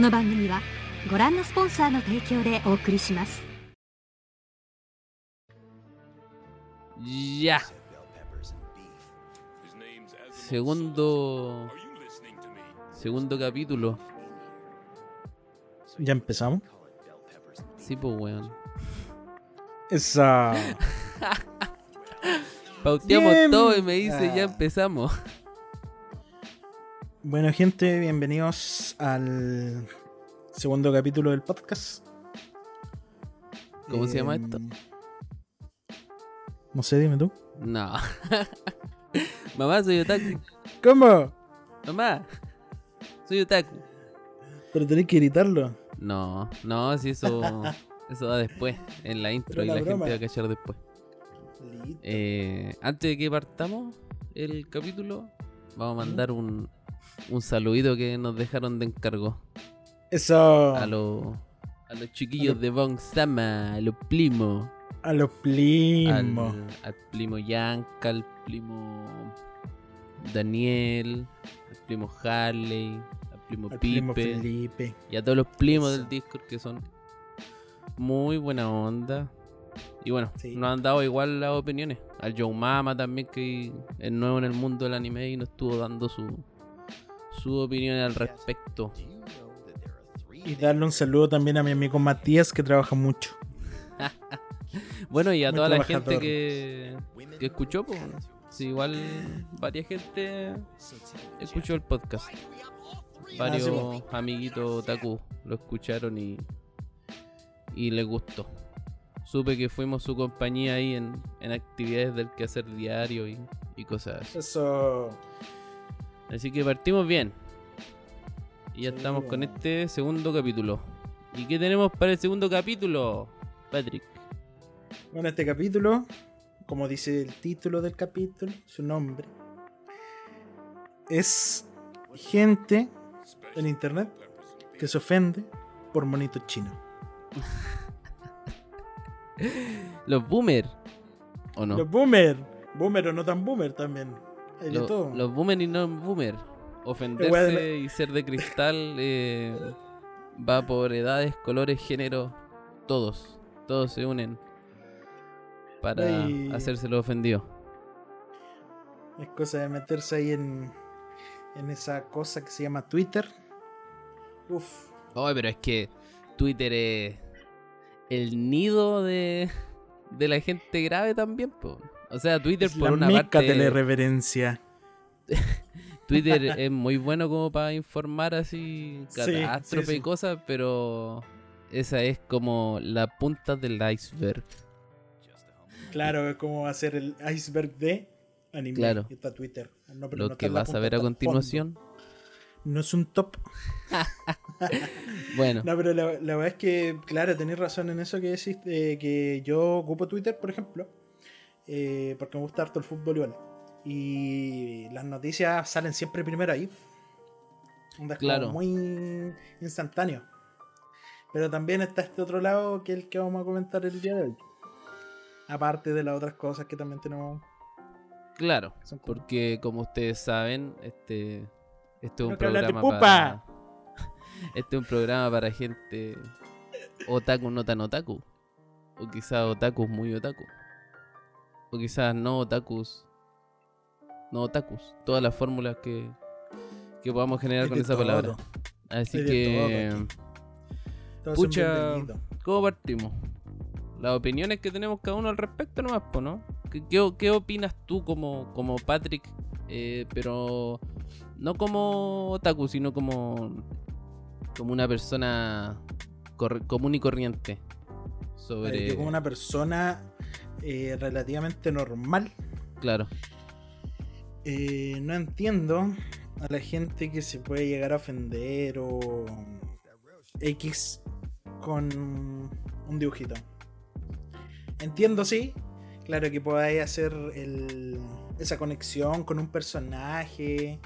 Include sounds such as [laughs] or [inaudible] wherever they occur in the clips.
この番組はご覧のスポンサーの提供でお送りします Ya. Segundo. Segundo capítulo. ¿Ya empezamos? Sí, pues, weón. Esa. [laughs] Pauteamos Bien. todo y me dice, Ah. ya empezamos. Bueno, gente, bienvenidos al segundo capítulo del podcast. ¿Cómo se llama Em, esto? No sé, dime tú. No. [laughs] Mamá, soy otaku. ¿Cómo? Mamá, soy otaku. Pero tenés que gritarlo. No, no, si eso. [laughs] Eso va después, en la intro, y la gente va a cachar después. Eh, antes de que partamos el capítulo, vamos a mandar un, un saludito que nos dejaron de encargo Eso. a los a los chiquillos de Von Sama, a los primos, A los al, primos. al primo Yanka, al primo Daniel, al primo Harley, al primo Al Pipe primo Felipe. y a todos los primos Eso. del Discord que son muy buena onda. Y bueno, Sí. nos han dado igual las opiniones. Al Joe Mama también, que es nuevo en el mundo del anime y nos estuvo dando su, su opinión al respecto. Y darle un saludo también a mi amigo Matías que trabaja mucho. [laughs] Bueno, y a Muy toda la gente que, que escuchó, pues. Sí, igual varias gente escuchó el podcast. Varios Ah, sí, amiguitos Taku lo escucharon y, y les gustó. Supe que fuimos su compañía ahí en, en actividades del quehacer diario y, y cosas así. Eso. Así que partimos bien. Y ya Sí, estamos con este segundo capítulo. ¿Y qué tenemos para el segundo capítulo, Patrick? Bueno, este capítulo, como dice el título del capítulo, su nombre, es gente en internet que se ofende por monitos chinos. [laughs] Los boomers. ¿O no? Los boomer, boomer o no tan boomer también. Hay de Lo- todo. los boomer y no boomer. Ofenderse la- y ser de cristal eh, va por edades, colores, género. Todos. Todos se unen para Ay. hacérselo ofendido. Es cosa de meterse ahí en, en esa cosa que se llama Twitter. Uf, Oye, pero es que Twitter es el nido de, de la gente grave también, po. O sea, Twitter es por la una meca parte. de la irreverencia. [laughs] Twitter es muy bueno como para informar así Sí, catástrofe sí, y cosas, pero esa es como la punta del iceberg. Claro, es como hacer el iceberg de anime. Claro. Y está Twitter. No, pero Lo no que vas a ver a continuación. fondo. No es un top. [laughs] Bueno, No, pero la, la verdad es que, claro, tenéis razón en eso que decís, de que yo ocupo Twitter, por ejemplo, eh, porque me gusta harto el fútbol igual. Y las noticias salen siempre primero ahí. Es como Claro. muy instantáneo. Pero también está este otro lado que es el que vamos a comentar el día de hoy. Aparte de las otras cosas que también tenemos. Claro, porque como ustedes saben, este, este es un programa para... [laughs] Este es un programa para gente otaku no tan otaku. O quizás otakus muy otaku. O quizás no otakus. No otakus. Todas las fórmulas que, que podamos generar con esa palabra. Así que... Pucha. ¿cómo partimos? Las opiniones que tenemos cada uno al respecto nomás, ¿no? ¿Qué, qué, qué opinas tú como, como Patrick? Eh, pero no como otaku, sino como, como una persona común y corriente. Sobre... Yo como una persona eh, relativamente normal, Claro, eh, no entiendo a la gente que se puede llegar a ofender o X con un dibujito. Entiendo, sí. Claro que podáis hacer el- esa conexión con un personaje.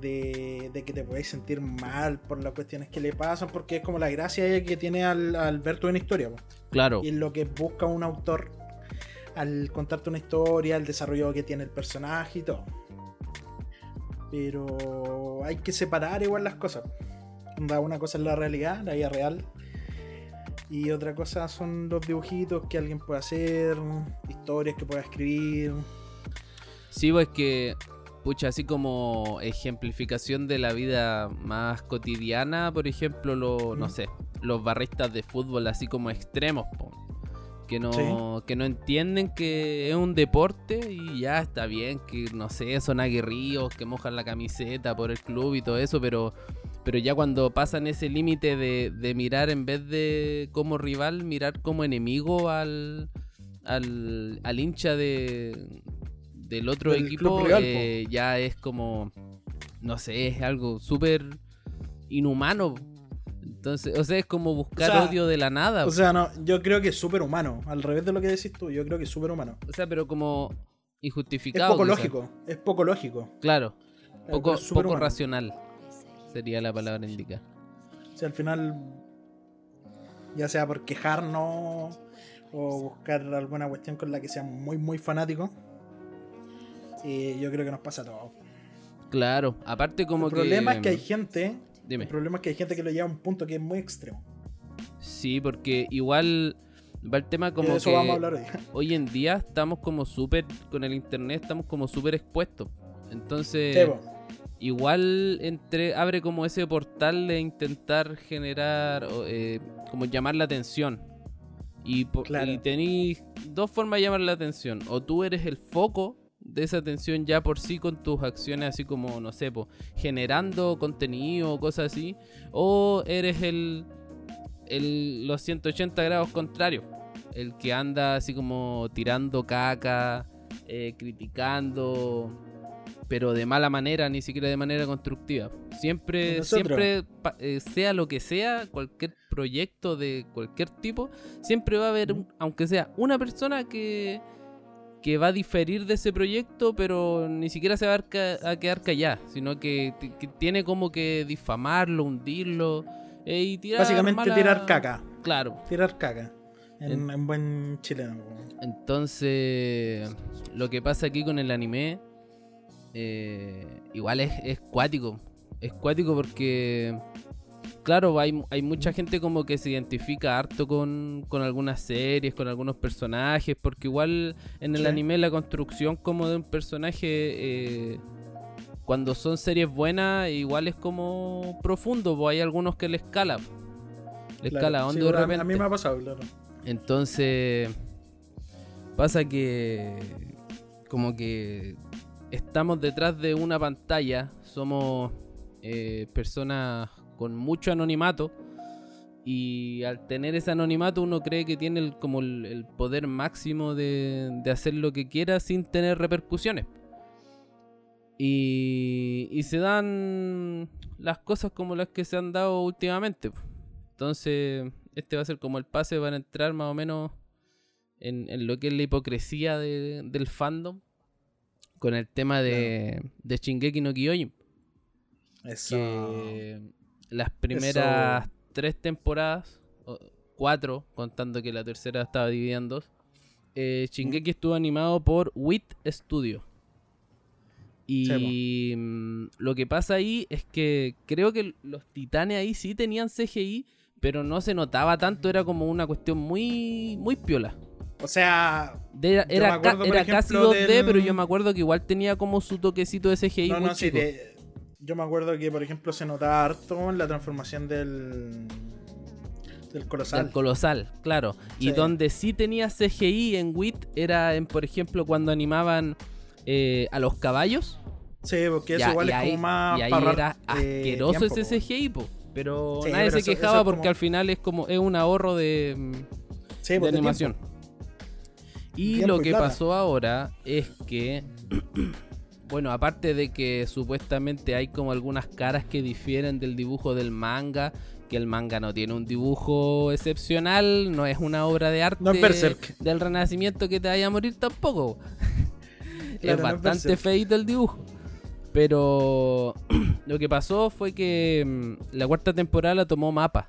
De, de que te podéis sentir mal por las cuestiones que le pasan. Porque es como la gracia que tiene al, al ver tu una historia. po. claro. Y es lo que busca un autor al contarte una historia, el desarrollo que tiene el personaje y todo. Pero hay que separar igual las cosas. Una cosa es la realidad, la vida real. Y otra cosa son los dibujitos que alguien puede hacer, historias que pueda escribir. Sí, pues que, pucha, así como ejemplificación de la vida más cotidiana, por ejemplo, lo, no Mm. sé, los barristas de fútbol así como extremos, po, que no, que no entienden que es un deporte y ya está bien, que no sé, son aguerridos, que mojan la camiseta por el club y todo eso, pero, pero ya cuando pasan ese límite de, de mirar en vez de como rival, mirar como enemigo al, al, al hincha de, del otro Del equipo, eh, ya es como, no sé, es algo súper inhumano. Entonces, o sea, es como buscar O sea, odio de la nada. O sea, no, yo creo que es súper humano. Al revés de lo que decís tú, yo creo que es súper humano. O sea, pero como Es injustificado. poco quizás. lógico, es poco lógico. Claro, Claro, poco, es poco racional sería la palabra indica. O sea, al final, ya sea por quejarnos o buscar alguna cuestión con la que seamos muy, muy fanáticos, eh, yo creo que nos pasa a todos. Claro, aparte como el que... problema es que hay gente, Dime. el problema es que hay gente que lo lleva a un punto que es muy extremo. Sí, porque igual va el tema como eso que vamos a hablar hoy. [laughs] hoy en día estamos como súper, con el internet estamos como súper expuestos. Entonces... Igual entre abre como ese portal de intentar generar eh, como llamar la atención y, Claro. y tenéis dos formas de llamar la atención o tú eres el foco de esa atención ya por sí con tus acciones así como no sé po, generando contenido o cosas así o eres el, el los 180 grados contrarios el que anda así como tirando caca eh, criticando pero de mala manera, ni siquiera de manera constructiva. Siempre, Nosotros. siempre, eh, sea lo que sea, cualquier proyecto de cualquier tipo, siempre va a haber, un- aunque sea una persona que, que va a diferir de ese proyecto, pero ni siquiera se va a, quedar callada, sino que, tiene como que difamarlo, hundirlo eh, y tirar. Básicamente mala- tirar caca. Claro. Tirar caca. En, En- en buen chileno. Entonces, lo que pasa aquí con el anime, eh, igual es, es cuático. Es cuático porque, claro, hay, hay mucha gente como que se identifica harto con, con algunas series, con algunos personajes, porque igual en el Sí. anime la construcción como de un personaje, eh, cuando son series buenas, igual es como profundo, pues hay algunos que le escala. Le Claro. escala Sí, de repente. A mí me ha pasado, claro. Entonces, pasa que como que estamos detrás de una pantalla, somos eh, personas con mucho anonimato y al tener ese anonimato uno cree que tiene el- como el, el poder máximo de, de hacer lo que quiera sin tener repercusiones. Y, y se dan las cosas como las que se han dado últimamente. Entonces, este va a ser como el pase para entrar más o menos en, en lo que es la hipocresía de- del fandom con el tema de, de Shingeki no Kyojin. Eso. Que las primeras tres temporadas, cuatro, contando que la tercera estaba dividida en dos, eh, Shingeki estuvo animado por WIT Studio. Y mm, lo que pasa ahí es que creo que los titanes ahí sí tenían CGI, pero no se notaba tanto, era como una cuestión muy, muy piola. O sea, De- era era, ca- casi ejemplo, 2D, del- pero yo me acuerdo que igual tenía como su toquecito de CGI no, muy no, sí, chico. de- yo me acuerdo que, por ejemplo, se notaba harto en la transformación del. del colosal. Del colosal, claro. Y donde sí tenía CGI en WIT era en, por ejemplo, cuando animaban eh, a los caballos. sí, porque eso Ya, igual es ahí, como más. y ahí era eh, asqueroso tiempo, ese. CGI, po. Pero Sí, nadie pero se eso- eso quejaba porque como- al final es como es un ahorro de, Sí, de pues, de animación. tiempo. Y Tiempo lo que pasó ahora es que, bueno, aparte de que supuestamente hay como algunas caras que difieren del dibujo del manga, que el manga no tiene un dibujo excepcional, no es una obra de arte No del renacimiento que te vaya a morir tampoco. Claro, [laughs] es no bastante Berserk. feito el dibujo. Pero [clears throat] lo que pasó fue que mm, la cuarta temporada la tomó Mapa.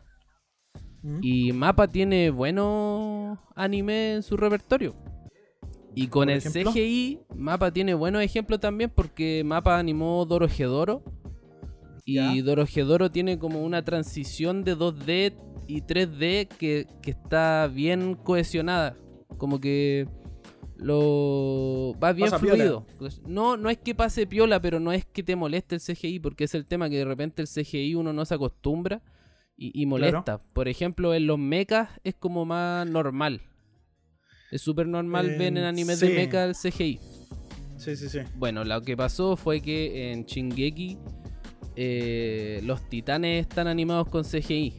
¿Mm? Y Mapa tiene buenos anime en su repertorio. Y con ¿Por el ejemplo? CGI, Mapa tiene buenos ejemplos también porque Mapa animó Dorohedoro. Y Ya. Dorohedoro tiene como una transición de 2D y 3D que, que está bien cohesionada. Como que lo va bien Pasa fluido. No, no es que pase piola, pero no es que te moleste el CGI, porque es el tema que de repente el CGI uno no se acostumbra y, y molesta. Por ejemplo, en los mechas es como más normal. Es súper normal Eh, ver en animes sí. de mecha el CGI. Sí, sí, sí. Bueno, lo que pasó fue que en Shingeki eh, los titanes están animados con CGI.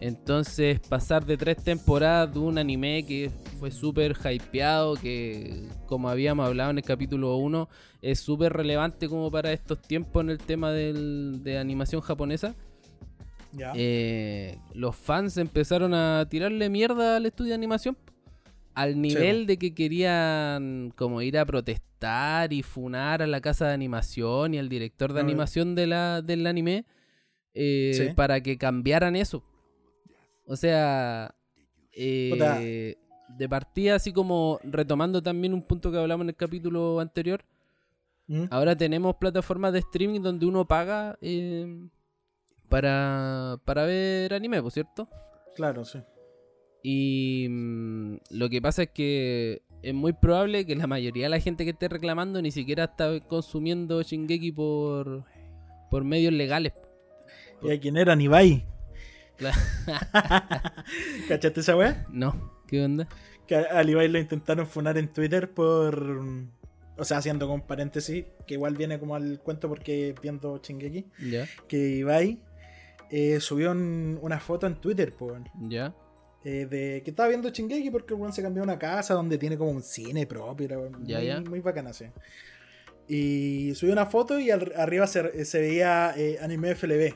Entonces, pasar de tres temporadas de un anime que fue súper hypeado, que como habíamos hablado en el capítulo 1, es súper relevante como para estos tiempos en el tema del- de animación japonesa. Ya. Eh, los fans empezaron a tirarle mierda al estudio de animación al nivel de que querían como ir a protestar y funar a la casa de animación y al director de animación de la, del anime eh, Sí. para que cambiaran eso. O sea, eh, de partida así como retomando también un punto que hablamos en el capítulo anterior, ¿Mm? Ahora tenemos plataformas de streaming donde uno paga eh, para, para ver anime, ¿por cierto? Claro, sí. Y mm, lo que pasa es que es muy probable que la mayoría de la gente que esté reclamando ni siquiera está consumiendo Shingeki por, por medios legales. ¿Y a quién era? Ibai. La- [laughs] ¿Cachaste esa weá? [laughs] No, ¿qué onda? Que a- al Ibai lo intentaron funar en Twitter por. O sea, haciendo con paréntesis, que igual viene como al cuento porque viendo Chingeki. Ya, Que Ibai eh, subió un- una foto en Twitter, po, weón, ya. Eh, de que estaba viendo Chingeki porque el se cambió a una casa donde tiene como un cine propio. Ya, muy, ya. muy bacana, sí. Y subió una foto y al- arriba se, se veía eh, Anime FLB.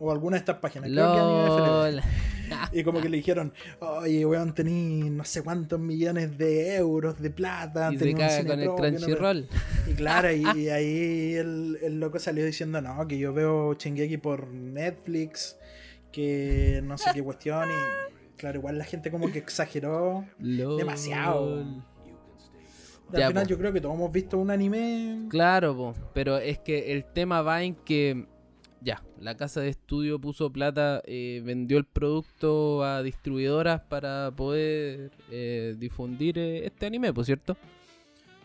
O alguna de estas páginas. Creo que Anime FLB. [laughs] Y como que le dijeron, oye, weón, tení no sé cuántos millones de euros de plata. Y se caga con el propio, no sé". Crunchyroll. Y claro, y, y [laughs] ahí el, el loco salió diciendo, no, que yo veo Chingeki por Netflix, que no sé qué cuestión. Y claro, igual la gente como que exageró. LOL. Demasiado. Al Ya, final po. yo creo que todos hemos visto un anime. Claro, po, pero es que el tema va en que ya, la casa de estudio puso plata, eh, vendió el producto a distribuidoras para poder eh, difundir eh, este anime, por cierto.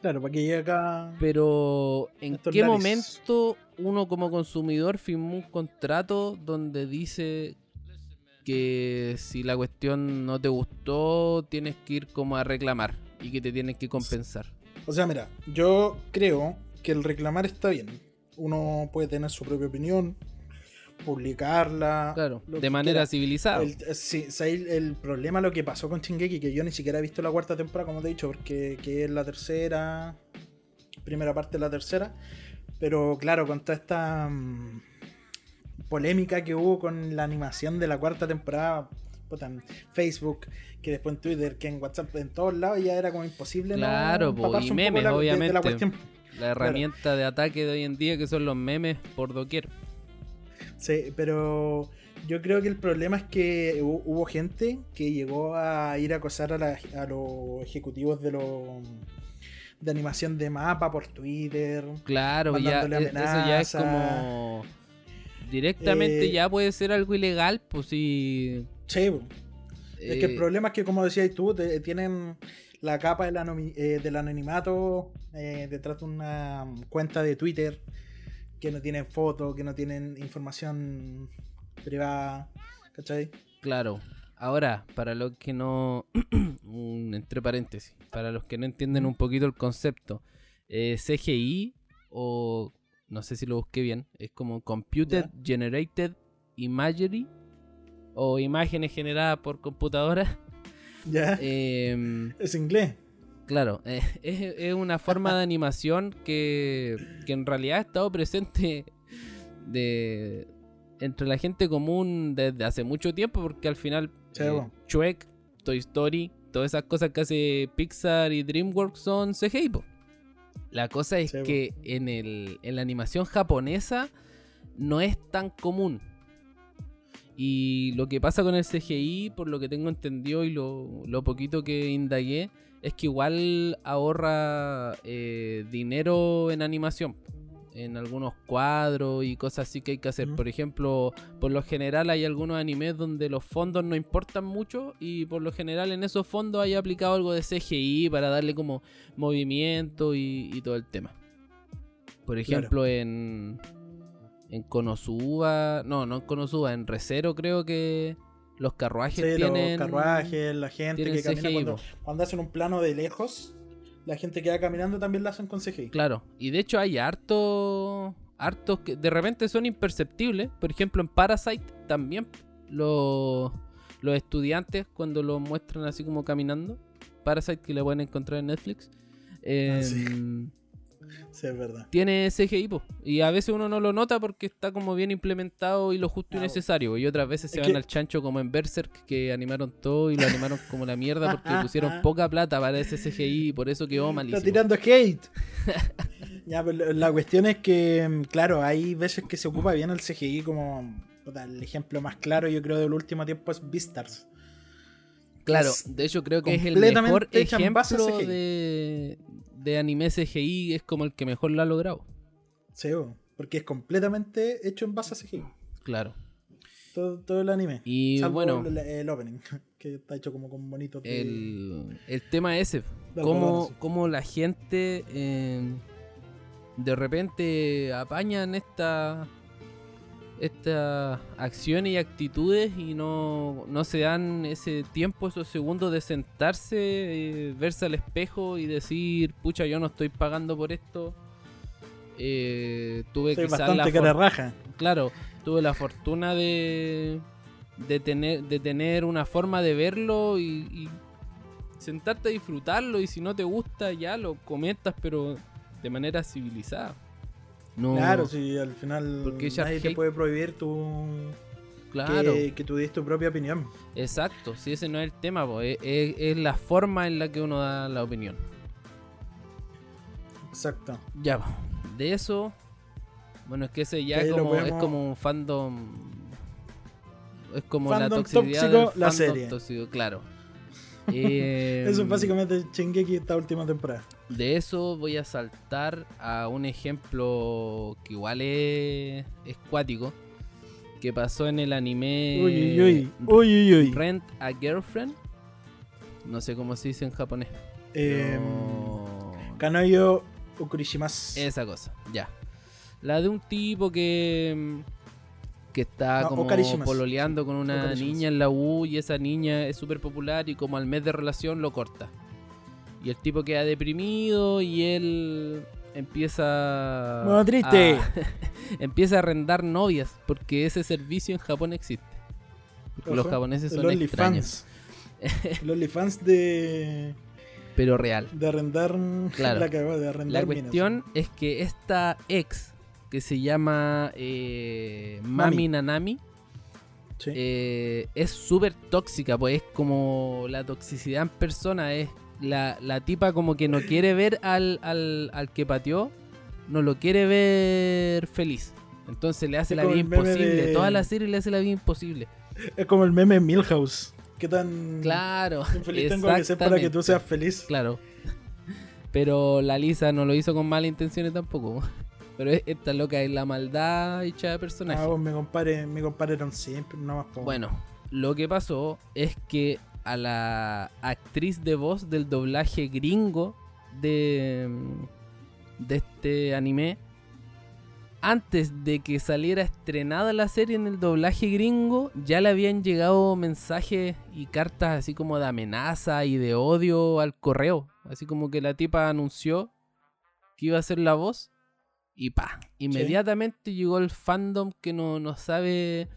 Claro, para que llegue acá. Pero ¿en qué lares. momento uno como consumidor firmó un contrato donde dice que si la cuestión no te gustó, tienes que ir como a reclamar y que te tienes que compensar? O sea, mira, yo creo que el reclamar está bien. Uno puede tener su propia opinión, publicarla. Claro, de manera quiera. civilizada. El, eh, sí, el problema lo que pasó con Shingeki, que yo ni siquiera he visto la cuarta temporada, como te he dicho, porque que es la tercera, primera parte de la tercera. Pero claro, con toda esta mm, polémica que hubo con la animación de la cuarta temporada, en Facebook, que después en Twitter, que en WhatsApp, en todos lados, ya era como imposible. no Claro, po, empaparse y memes, la- de- de la obviamente. La herramienta de ataque de hoy en día que son los memes por doquier. Sí, pero Yo creo que el problema es que hu- hubo gente que llegó a ir a acosar a, la- a los ejecutivos de los de animación de mapa por Twitter. Claro, ya, e- eso ya es como. Directamente Eh, ya puede ser algo ilegal, pues sí. Sí, es que el eh, problema es que, como decías tú, te- tienen la capa del, anomi- eh, del anonimato detrás de una cuenta de Twitter que no tienen fotos, que no tienen información privada. ¿Cachai? Claro. Ahora, para los que no. [clears throat] entre paréntesis. Para los que no entienden un poquito el concepto. eh, CGI o. No sé si lo busqué bien. Es como Computer. Generated Imagery. O imágenes generadas por computadora. [laughs] Ya. Em, es inglés. Claro, eh, [laughs] es, es una forma de animación que, que en realidad ha estado presente de, entre la gente común desde hace mucho tiempo, porque al final eh. Shrek, Toy Story, todas esas cosas que hace Pixar y DreamWorks son CGI. po. La cosa es Sí, que en, el, en la animación japonesa no es tan común. Y lo que pasa con el CGI, por lo que tengo entendido y lo, lo poquito que indagué, es que igual ahorra eh, dinero en animación. En algunos cuadros y cosas así que hay que hacer. Por ejemplo, por lo general hay algunos animes donde los fondos no importan mucho y por lo general en esos fondos hay aplicado algo de CGI para darle como movimiento y, y todo el tema. Por ejemplo, en, en Konosuba, no, no en Konosuba, en Recero creo que los carruajes Sí, tienen... los carruajes, la gente que camina cuando, cuando hacen un plano de lejos, la gente que va caminando también la hacen con CGI. Claro, y de hecho hay harto, hartos que de repente son imperceptibles. Por ejemplo, en Parasite también los, los estudiantes cuando lo muestran así como caminando. Parasite que le pueden encontrar en Netflix. Ah, sí. Sí, es verdad. Tiene CGI po, y a veces uno no lo nota porque está como bien implementado y lo justo y necesario. Y otras veces se van al chancho como en Berserk que animaron todo y lo animaron como la mierda [laughs] porque pusieron poca plata para ese CGI y por eso quedó Está malísimo. tirando hate. [laughs] ya, pero la cuestión es que, mm, claro, hay veces que se ocupa bien el CGI como el ejemplo más claro, yo creo, del último tiempo es Beastars. Claro, de hecho creo que es el mejor ejemplo de, de anime CGI, es como el que mejor lo ha logrado. Sí, porque es completamente hecho en base a CGI. Claro. Todo, todo el anime. Y Salvo bueno, el, el opening, [laughs] que está hecho como con bonitos de- el, el tema ese, cómo, cómo la gente eh, de repente apañan esta estas acciones y actitudes y no, no se dan ese tiempo, esos segundos de sentarse, eh, verse al espejo y decir, pucha, yo no estoy pagando por esto. Eh, tuve quizás bastante cara raja. claro, tuve la fortuna de, de, tener, de tener una forma de verlo y, y sentarte a disfrutarlo y si no te gusta ya lo comentas pero de manera civilizada. No, Claro, si al final Porque nadie te puede prohibir tu, claro, que, que tú des tu propia opinión. exacto, si ese no es el tema, po, es, es- es la forma en la que uno da la opinión. Exacto. Ya, de eso, bueno, es que ese ya Que como, es como un fandom, es como la toxicidad tóxico, del la serie. tóxico, claro. Eh, Eso es básicamente Shingeki esta última temporada. De eso voy a saltar a un ejemplo que igual es, es cuático. Que pasó en el anime Uy, uy, uy. Uy, uy, uy. Rent a Girlfriend. No sé cómo se dice en japonés. Eh, Kanoyo Okurishimasu. Esa cosa, ya. La de un tipo que que está No, como pololeando con una niña en la U y esa niña es súper popular y como al mes de relación lo corta. Y el tipo queda deprimido y él empieza Modo triste. a- [laughs] empieza a arrendar novias porque ese servicio en Japón existe. Porque los japoneses el son extraños, el OnlyFans de, pero real. de arrendar. Claro. [laughs] La minas. cuestión es que esta ex, que se llama eh, Mami Mami. Nanami, Sí. eh, es súper tóxica, pues es como la toxicidad en persona, es la, la tipa como que no quiere ver al, al, al que pateó, no lo quiere ver feliz. Entonces le hace Es la vida imposible. de- Toda la serie le hace la vida imposible. Es como el meme Milhouse. ¿Qué tan Claro. infeliz tengo que ser para que tú seas feliz? Claro. Pero la Lisa no lo hizo con malas intenciones tampoco. Pero es- esta loca es la maldad hecha de personaje. Ah, pues compadre era un simple, no más po. Bueno, lo que pasó es que a la actriz de voz del doblaje gringo de, de este anime, antes de que saliera estrenada la serie en el doblaje gringo, ya le habían llegado mensajes y cartas así como de amenaza y de odio al correo. Así como que la tipa anunció que iba a ser la voz y pa, inmediatamente llegó el fandom que no, no sabe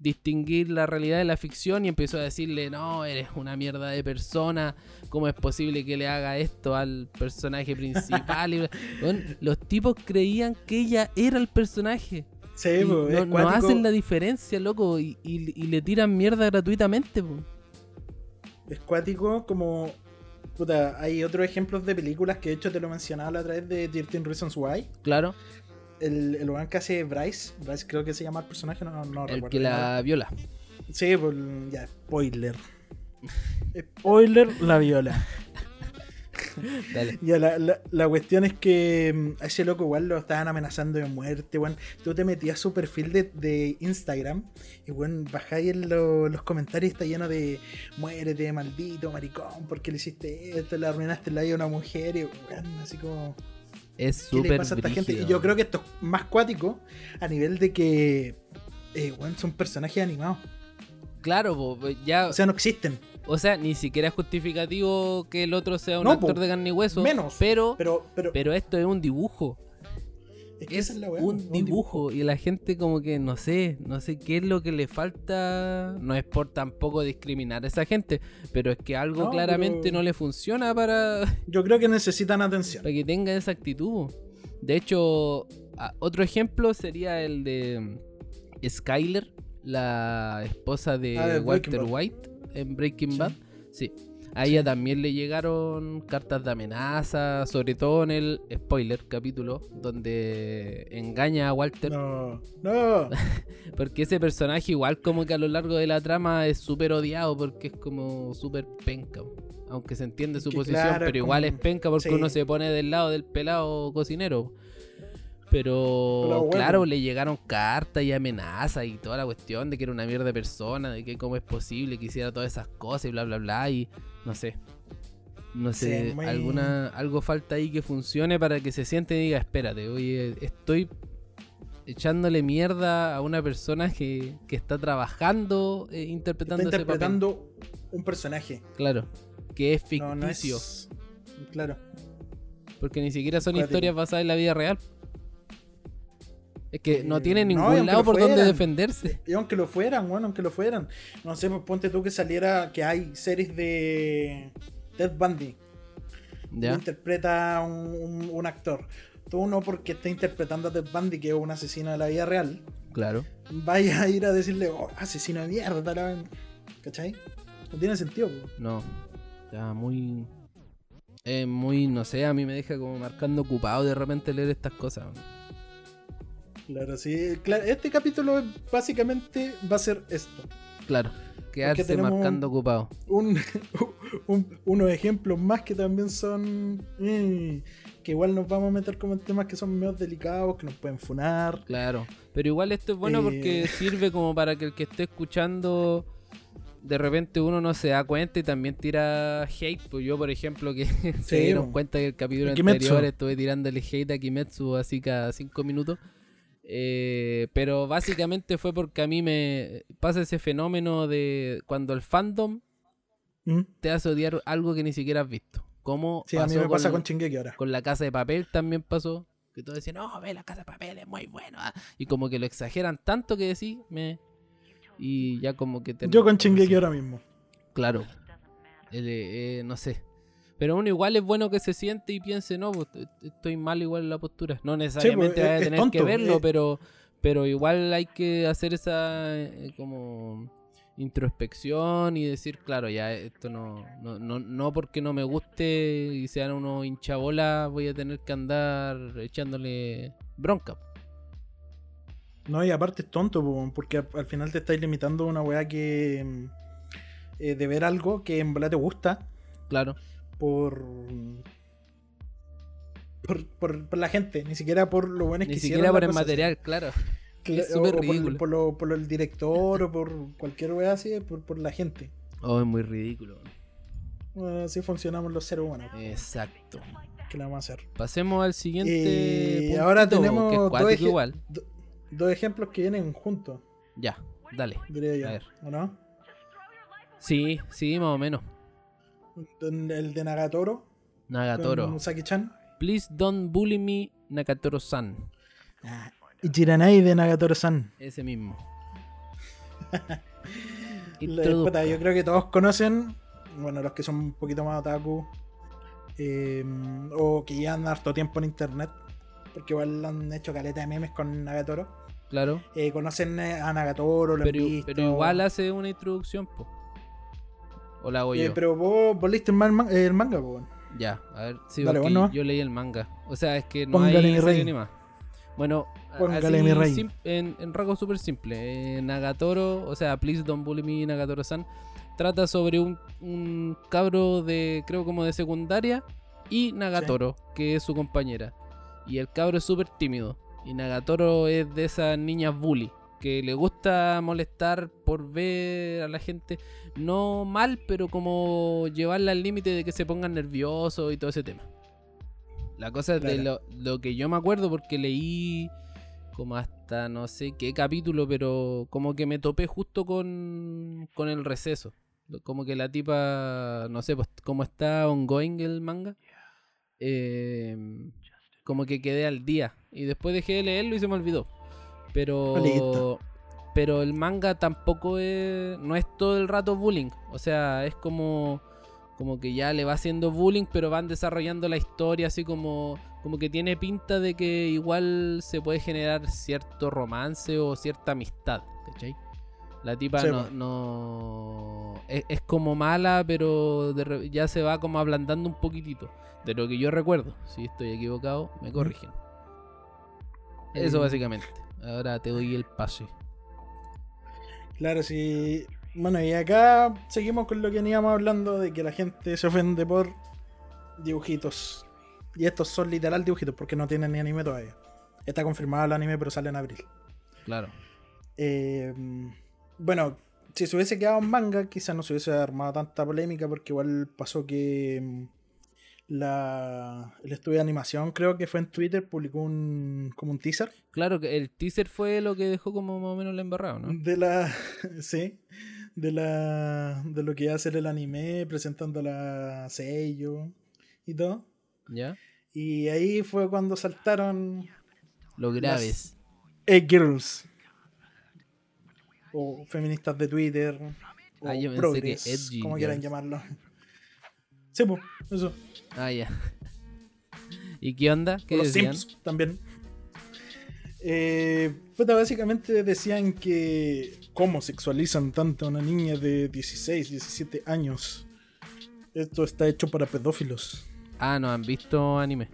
distinguir la realidad de la ficción y empezó a decirle, no, eres una mierda de persona, ¿cómo es posible que le haga esto al personaje principal? Y, [laughs] bueno, los tipos creían que ella era el personaje. Sí, po, no, hacen la diferencia, loco, y, y- y le tiran mierda gratuitamente. po. Es cuático como. Puta, hay otros ejemplos de películas que de hecho te lo mencionaba la otra vez de 13 Reasons Why. Claro, El, el weón que hace Bryce, Bryce creo que se llama el personaje, no, no el recuerdo. que la viola. Sí, pues ya, spoiler. spoiler, la viola. [laughs] Dale. Ya, la, la, la cuestión es que mm, a ese loco igual lo estaban amenazando de muerte, weón. Tú te metías a su perfil de, de Instagram y, weón, bajáis en lo- los comentarios está lleno de muérete, maldito, maricón, porque le hiciste esto, le arruinaste la vida a una mujer y, weón, así como... Es ¿Qué le súper? Y yo creo que esto es más cuático a nivel de que, eh, weón, son personajes animados. Claro, po, ya, O sea, no existen. O sea, ni siquiera es justificativo que el otro sea un No, actor po, de carne y hueso. menos. Pero, Pero, pero, pero esto es un dibujo. es que Es la un dibujo y la gente como que no sé, no sé qué es lo que le falta. No es por tampoco discriminar a esa gente, pero es que algo No, claramente pero- no le funciona para, [laughs] Yo creo que necesitan atención. para que tenga esa actitud. De hecho, otro ejemplo sería el de Skyler, la esposa de Ah, Walter. White en Breaking. Bad. Sí. A ella también le llegaron cartas de amenaza, sobre todo en el spoiler capítulo, donde engaña a Walter. No, no. [laughs] Porque ese personaje igual como que a lo largo de la trama es súper odiado porque es como súper penca. Aunque se entiende su Que posición, claro, pero igual como- es penca porque sí. uno se pone del lado del pelado cocinero. Pero claro, le llegaron cartas y amenazas y toda la cuestión de que era una mierda de persona, de que cómo es posible que hiciera todas esas cosas y bla bla bla y no sé. No Sí, sé, muy- alguna algo falta ahí que funcione para que se siente y diga, espérate, oye, estoy echándole mierda a una persona que, que está trabajando eh, Está interpretando ese papel. interpretando un personaje. Claro, que es ficticio, No, no es. Claro. porque ni siquiera son Cuático. historias basadas en la vida real. Es que no Eh, tiene no, y ningún lado por donde fueran. defenderse. Y aunque lo fueran, bueno, aunque lo fueran. No sé, pues ponte tú que saliera que hay series de Ted Bundy. ¿Ya? interpreta un, un- un actor. Tú no porque esté interpretando a Ted Bundy, que es un asesino de la vida real, Claro. vaya a ir a decirle, oh, asesino de mierda, la ven". ¿cachai? No tiene sentido. po. No. Ya muy. Es muy, no sé, a mí me deja como marcando ocupado de repente leer estas cosas. Claro, sí. Claro, este capítulo básicamente va a ser esto. Claro. Quedarse marcando ocupado. Un, [laughs] un- unos ejemplos más que también son. mm, que igual nos vamos a meter como en temas que son medio delicados, que nos pueden funar. Claro. Pero igual esto es bueno Eh. porque sirve como para que el que esté escuchando de repente uno no se da cuenta y también tira hate. Pues yo, por ejemplo, que [laughs] se dieron cuenta que el capítulo anterior estuve tirándole hate a Kimetsu así cada cinco minutos. Eh, pero básicamente fue porque a mí me pasa ese fenómeno de cuando el fandom ¿Mm? te hace odiar algo que ni siquiera has visto. Como Sí, a mí me pasa con, con ahora. con la casa de papel también pasó. Que todos decían, no, ve la casa de papel, es muy bueno. ah". Y como que lo exageran tanto que decís, me. Y ya como que te. Yo con Shingeki ahora mismo. Claro. Eh, eh, no sé. Pero uno igual es bueno que se siente y piense, no, pues, est- estoy mal igual en la postura. No necesariamente es- vaya a tener que verlo, eh. pero, pero igual hay que hacer esa eh, como introspección y decir, claro, ya esto no, no, no, no porque no me guste y sean unos hinchabolas voy a tener que andar echándole bronca. No, y aparte es tonto, po, porque al- al final te estáis limitando a una weá que. mm, eh, de ver algo que en verdad te gusta Claro. Por. Por, por, por la gente, ni siquiera por lo bueno Ni que siquiera hicieron por el material, claro. Cla- es súper ridículo. Por, lo- por el director o por cualquier weá así, por, por la gente. Oh, es muy ridículo. Bueno, así funcionamos los seres humanos. Exacto. ¿Qué le vamos a hacer? Pasemos al siguiente. Eh, ahora tenemos que dos igual. do- dos ejemplos que vienen juntos, Ya, dale. diría yo. A ver. ¿O no? Sí, sí, más o menos. El de Nagatoro. Nagatoro. Saki-chan. Please don't bully me, Nakatoro-san. Ah, Ichiranai de Nagatoro-san. Ese mismo. [laughs] Yo creo que todos conocen, bueno, los que son un poquito más otaku, eh, o que llevan harto tiempo en internet, porque igual han hecho caleta de memes con Nagatoro. Claro. Eh, conocen eh, a Nagatoro, lo han Pero, visto. pero igual hace una introducción, po. ¿O la hago Eh, yo? pero vos, vos leíste el, man- el manga, po, weón. Ya, a ver, sí, Dale, yo leí el manga. O sea, es que no Póngale, hay serie ni más. Bueno, a- Póngale, así mi rey. sim- en, en rasgos súper simple. eh, Nagatoro, o sea, Please Don't Bully Me, Nagatoro-san, trata sobre un, un cabro de, creo como de secundaria, y Nagatoro, que es su compañera. Y el cabro es súper tímido. Y Nagatoro es de esas niñas bully, que le gusta molestar por ver a la gente, no mal, pero como llevarla al límite de que se pongan nerviosos y todo ese tema. La cosa es de lo, Claro. lo que yo me acuerdo porque leí como hasta no sé qué capítulo, pero como que me topé justo con, con el receso. Como que la tipa, no sé, pues como está ongoing el manga, eh, como que quedé al día. Y después dejé de leerlo y se me olvidó. Pero, pero el manga tampoco es, no es todo el rato bullying. O sea, es como, como que ya le va haciendo bullying, pero van desarrollando la historia así como, como que tiene pinta de que igual se puede generar cierto romance o cierta amistad. ¿Cachai? La tipa Sí, no, no es, es como mala, pero de ya se va como ablandando un poquitito. De lo que yo recuerdo. Si estoy equivocado, me corrigen. Eso Eh, básicamente. Ahora te doy el pase. Claro, sí. Bueno, y acá seguimos con lo que veníamos hablando de que la gente se ofende por dibujitos. Y estos son literal dibujitos porque no tienen ni anime todavía. Está confirmado el anime, pero sale en abril. Claro. Eh, bueno, si se hubiese quedado en manga, quizás no se hubiese armado tanta polémica porque igual pasó que la, el estudio de animación, creo que fue en Twitter, publicó un, como un teaser Claro que el teaser fue lo que dejó como más o menos la embarrado, ¿no? de la [laughs] sí de la de lo que iba a ser el anime presentando la sello y todo ¿Ya? y ahí fue cuando saltaron Los graves. e-girls o feministas de Twitter o Ah, yo pensé progres, que edgy como quieran girls. llamarlo sí pues eso Ah, ya. ¿Y qué onda? ¿Qué los decían? Sims también eh, básicamente decían que cómo sexualizan tanto a una niña de 16, 17 años. Esto está hecho para pedófilos. Ah, no han visto anime.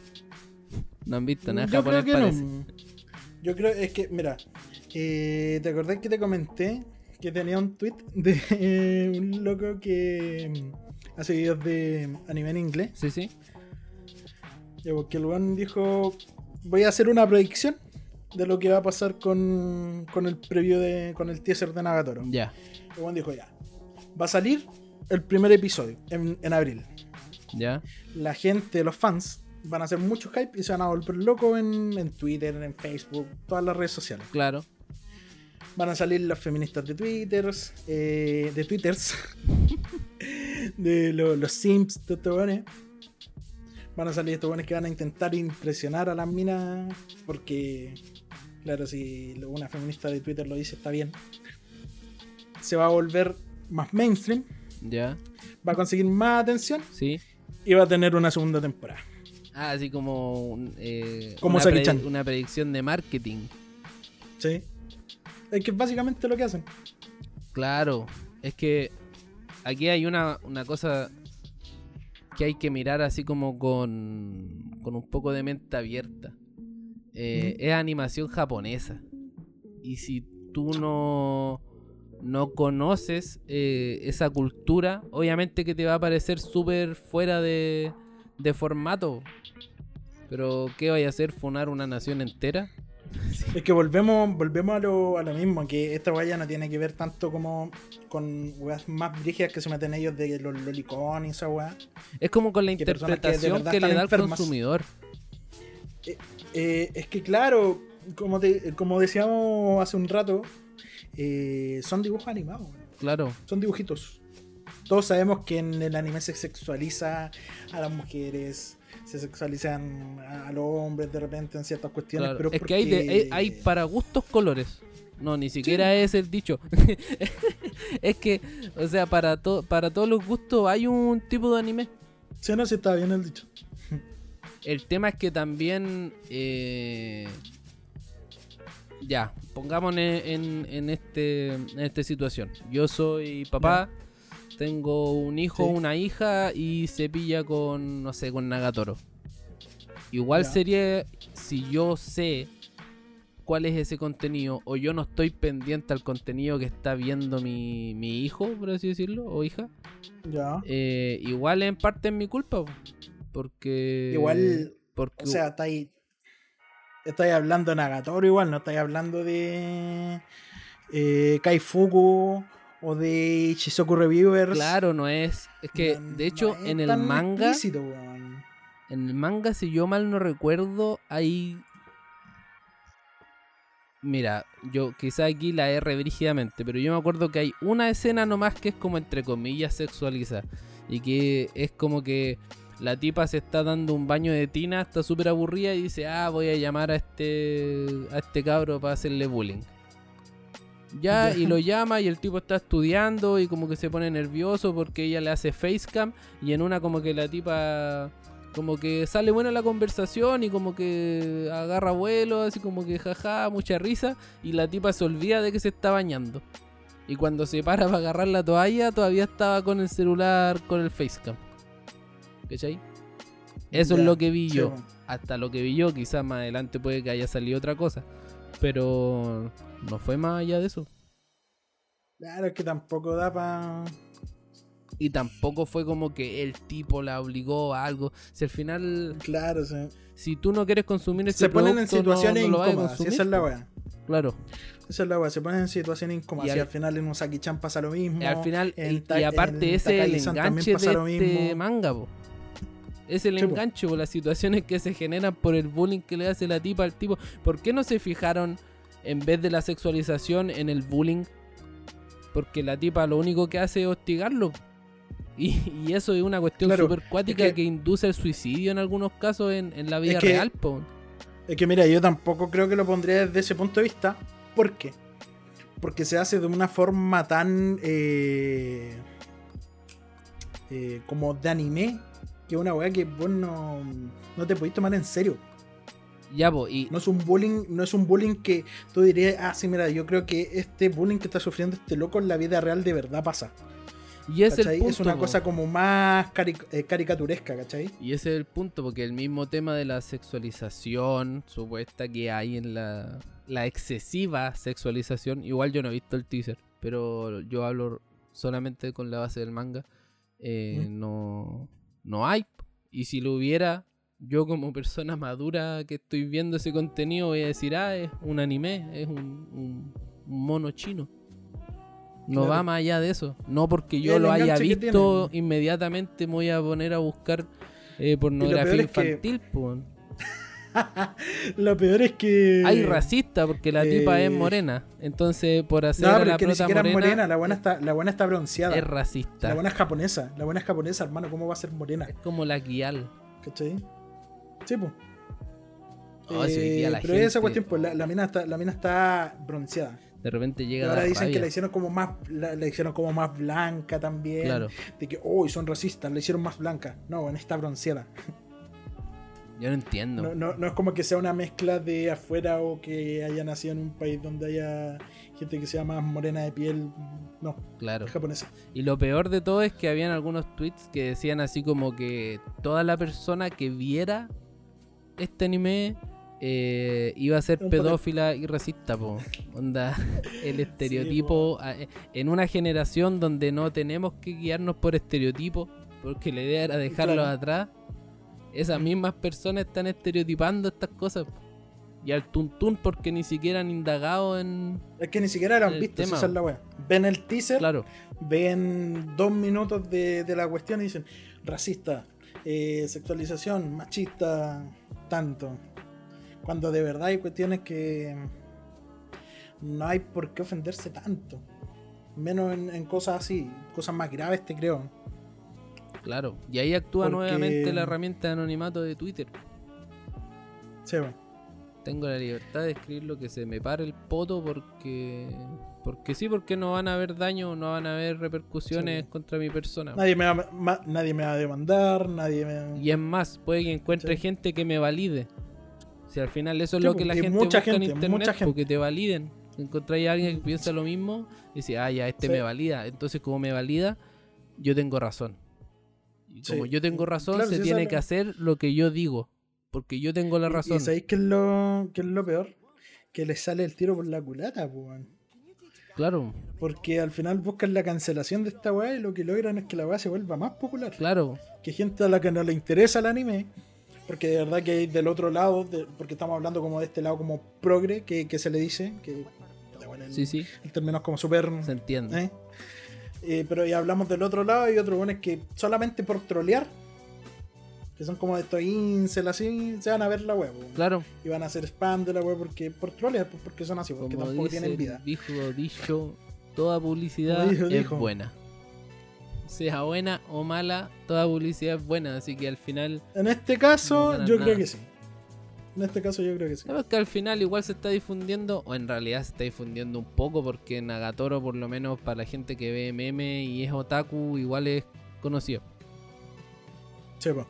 No han visto nada Yo creo japonés que parece. no. Yo creo, es que, mira, eh, ¿te acordás que te comenté que tenía un tweet de eh, [laughs] un loco que hace videos de anime en inglés? Sí, sí. Ya, porque el weón dijo, voy a hacer una predicción de lo que va a pasar con, con el preview de, con el teaser de Nagatoro. Ya. El weón dijo, ya, va a salir el primer episodio en, en abril. Ya. La gente, los fans, van a hacer mucho hype y se van a volver locos en, en Twitter, en Facebook, todas las redes sociales. Claro. Van a salir las feministas de Twitters, eh, de Twitters, [laughs] de lo- los Sims, de estos weones. Van a salir estos weones que van a intentar impresionar a las minas, porque, claro, si una feminista de Twitter lo dice, está bien. Se va a volver más mainstream, Ya. va a conseguir más atención Sí. y va a tener una segunda temporada. Ah, así como. eh, Como una, Saki-chan. una predicción de marketing. Sí. Es que es básicamente lo que hacen. Claro, es que aquí hay una, una cosa que hay que mirar así como con, con un poco de mente abierta. Eh. Es animación japonesa. y si tú no, no conoces eh, esa cultura, obviamente que te va a parecer súper fuera de, de formato. Pero, ¿qué vaya a hacer? ¿Funar una nación entera? Es que volvemos, volvemos a lo, a lo mismo, que esta weá ya no tiene que ver tanto como con weas más brígidas que se meten ellos de los lolicón y esa weá. Es como con la Que interpretación que, le da enfermas. al consumidor. Eh, es que claro, como, te- como decíamos hace un rato, eh, son dibujos animados. Claro. son dibujitos. Todos sabemos que en el anime se sexualiza a las mujeres, se sexualizan a, los hombres de repente en ciertas cuestiones, claro. pero es que hay, de- porque- hay, hay para gustos colores. No, ni siquiera es el dicho. [laughs] es que, o sea, para, to- para todos los gustos hay un tipo de anime. Sí, no, sí está bien el dicho. El tema es que también. eh, ya, pongámonos en, en, este, en esta situación. Yo soy papá, tengo un hijo, Sí. una hija y se pilla con, no sé, con Nagatoro. Igual Ya. sería si yo sé cuál es ese contenido o yo no estoy pendiente al contenido que está viendo mi, mi hijo, por así decirlo, o hija. Ya. Eh, igual en parte es mi culpa. po, Porque. Igual, Porque, O sea, estáis, estáis hablando de Nagatoro igual, no estáis hablando de eh, Kaifuku o de Shizoku Reviewers. claro, no es. Es que, No- de hecho, no en el manga. En el manga, si yo mal no recuerdo, hay. Mira, yo quizá aquí la erre brígidamente, pero yo me acuerdo que hay una escena nomás que es como entre comillas sexualiza. Y que es como que la tipa se está dando un baño de tina, está súper aburrida y dice, ah, voy a llamar a este, a este cabro para hacerle bullying. Ya, y lo llama y el tipo está estudiando y como que se pone nervioso porque ella le hace facecam y en una como que la tipa como que sale buena la conversación y como que agarra vuelo, así como que jaja, mucha risa y la tipa se olvida de que se está bañando. Y cuando se para para agarrar la toalla todavía estaba con el celular con el facecam. ¿Cachai? Eso es lo que vi yo. Hasta lo que vi yo, quizás más adelante puede que haya salido otra cosa. Pero no fue más allá de eso. Claro, es que tampoco da para. Y tampoco fue como que el tipo la obligó a algo. Si al final, Claro, sí. si tú no quieres consumir ese Se ponen en producto, no- situaciones no a incómodas, esa es la weá. Claro. Esa es la weá, se ponen en situaciones incómodas. Y Y al- al, final en un Saki-chan pasa lo mismo. Y al final, en y, aparte en ese es el enganche de pasa lo este mismo. manga, po. Es el Sí, enganche, po, las situaciones que se generan por el bullying que le hace la tipa al tipo. ¿Por qué no se fijaron en vez de la sexualización en el bullying? Porque la tipa lo único que hace es hostigarlo. Y, y eso es una cuestión Claro, súper cuática es que... que- induce el suicidio en algunos casos en, en la vida que- real, po. Es que mira, yo tampoco creo que lo pondría desde ese punto de vista. ¿Por qué? Porque se hace de una forma tan. eh, eh, como de anime. Que es una weá que vos no, no te podéis tomar en serio. Ya, po, y No es un bullying, no es un bullying que tú dirías, ah, sí, mira, yo creo que este bullying que está sufriendo este loco en la vida real de verdad pasa. y es el punto. es una po. cosa como más eh, caricaturesca, ¿cachai? Y ese es el punto, porque el mismo tema de la sexualización supuesta que hay en la, la excesiva sexualización, igual yo no he visto el teaser, pero yo hablo solamente con la base del manga, eh, ¿Mm? no, no hay. Y si lo hubiera, yo como persona madura que estoy viendo ese contenido voy a decir, ah, es un anime, es un, un- un mono chino. No Claro. va más allá de eso. No porque yo lo haya visto, inmediatamente me voy a poner a buscar eh, pornografía es que- infantil. po. [laughs] Lo peor es que. Hay racista porque la tipa es eh, morena. Entonces, por hacer No, a la que ni siquiera morena, morena, la buena está, la buena está bronceada. es racista. La buena es japonesa, la buena es japonesa, hermano, ¿cómo va a ser morena? Es como la guial. ¿Cachai? Sí, pues. Oh, la pero gente- esa cuestión, pues la, la mina está, la mina está bronceada. De repente Y llega ahora la dicen que la hicieron como más, la, la hicieron como más blanca también. Claro. De que, uy, son racistas, la hicieron más blanca. No, bueno, está bronceada. [laughs] Yo no entiendo. No, no, no es como que sea una mezcla de afuera o que haya nacido en un país donde haya gente que sea más morena de piel. No, Claro. es japonesa. Y lo peor de todo es que habían algunos tweets que decían así como que toda la persona que viera este anime eh, iba a ser pedófila y racista, po. Onda, [laughs] el estereotipo en una generación donde no tenemos que guiarnos por estereotipos, porque la idea era dejarlos Claro. atrás. Esas mismas personas están estereotipando estas cosas. Y al tuntún porque ni siquiera han indagado en... Es que ni siquiera eran vistos, esa es la wea. Ven el teaser, Claro, ven dos minutos de, de la cuestión y dicen racista, eh, sexualización, machista, tanto. Cuando de verdad hay cuestiones que no hay por qué ofenderse tanto. Menos en, en cosas así, cosas más graves te creo. Claro. Y ahí actúa Porque- nuevamente la herramienta de anonimato de Twitter. Sí, bueno. Tengo la libertad de escribir lo que se me pare el poto porque... Porque sí, porque no van a haber daño, no van a haber repercusiones Sí. contra mi persona. Nadie me, va, ma- nadie me va a demandar, nadie me... Y es más, puede que encuentre Sí. gente que me valide. Si al final eso es Sí, lo que pues, la y gente busca en internet, mucha gente. porque te validen. Encontráis a alguien que piensa lo mismo, dice, ah, ya, este me valida. Entonces, como me valida, yo tengo razón. Y Sí. como yo tengo razón, Claro, se tiene que hacer lo que yo digo. Porque yo tengo la razón. ¿Y sabéis qué es lo, qué es lo peor? Que le sale el tiro por la culata, weón. Claro, Porque al final buscan la cancelación de esta weá y lo que logran es que la weá se vuelva más popular. claro. Que gente a la que no le interesa el anime, porque de verdad que hay del otro lado, de- porque estamos hablando como de este lado como progre, que, que se le dice, que puta, bueno, el, Sí, sí, el término es como súper... se entiende. ¿eh? Eh, pero ya hablamos del otro lado y otros buenos que solamente por trolear, que son como estos incel así, se van a ver la web Claro, y van a hacer spam de la web porque por trolear, pues porque son así, porque como tampoco dice tienen vida. dijo dicho, toda publicidad dijo, es dijo. buena. Sea buena o mala, toda publicidad es buena. Así que al final En este caso, yo nada. creo que sí. En este caso, yo creo que sí. Sabes que al final igual se está difundiendo, o en realidad se está difundiendo un poco, porque Nagatoro, por lo menos para la gente que ve meme y es otaku, igual es conocido. Po.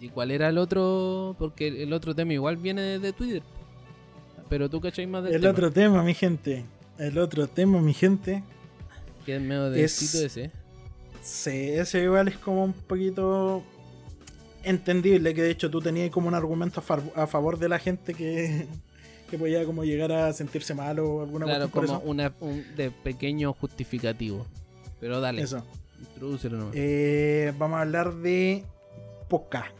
¿Y cuál era el otro? Porque el otro tema igual viene de, de Twitter. Pero tú cacháis más del El tema, otro tema, mi gente. El otro tema, mi gente. que es medio es- densito ese. Sí, ese igual es como un poquito entendible. Que de hecho tú tenías como un argumento a, favor de la gente que, que podía como llegar a sentirse mal o alguna Claro, cuestión como por una, un de pequeño justificativo. Pero dale, eso. Introdúcelo nomás. Eh, vamos a hablar de Poca.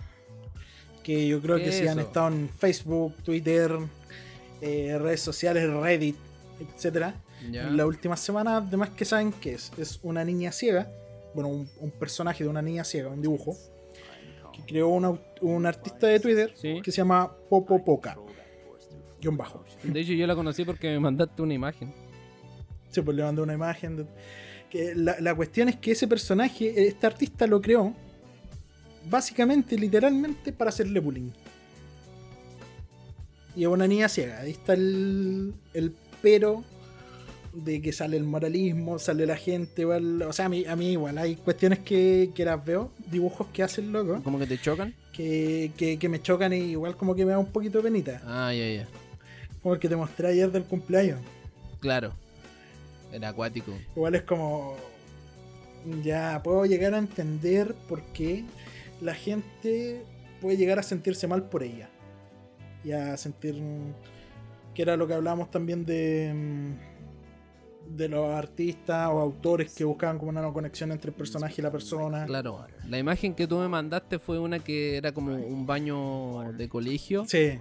Que yo creo ¿Qué que si han estado en Facebook, Twitter, eh, redes sociales, Reddit, etcétera. Ya. En la última semana, además que saben que es, es una niña ciega, bueno, un, un personaje de una niña ciega, un dibujo, creó un, au- un artista de Twitter Sí. que se llama Popo Poca, guion bajo. De hecho, yo la conocí porque me mandaste una imagen. Sí, pues le mandó una imagen. de- que la, la cuestión es que ese personaje, este artista lo creó básicamente, literalmente, para hacerle bullying. Y a una niña ciega. Ahí está el, el pero de que sale el moralismo, sale la gente, igual, o sea, a mí, a mí igual, hay cuestiones que, que las veo, dibujos que hacen loco, Como que te chocan. que, que, que me chocan y igual como que me da un poquito de penita. Ah, ya, ya. Como el que te mostré ayer del cumpleaños. Claro. Era acuático. Igual es como. Ya puedo llegar a entender por qué la gente puede llegar a sentirse mal por ella. Y a sentir. mm, Que era lo que hablábamos también de. De los artistas o autores que buscaban como una conexión entre el personaje y la persona. Claro. La imagen que tú me mandaste fue una que era como un baño de colegio. Sí,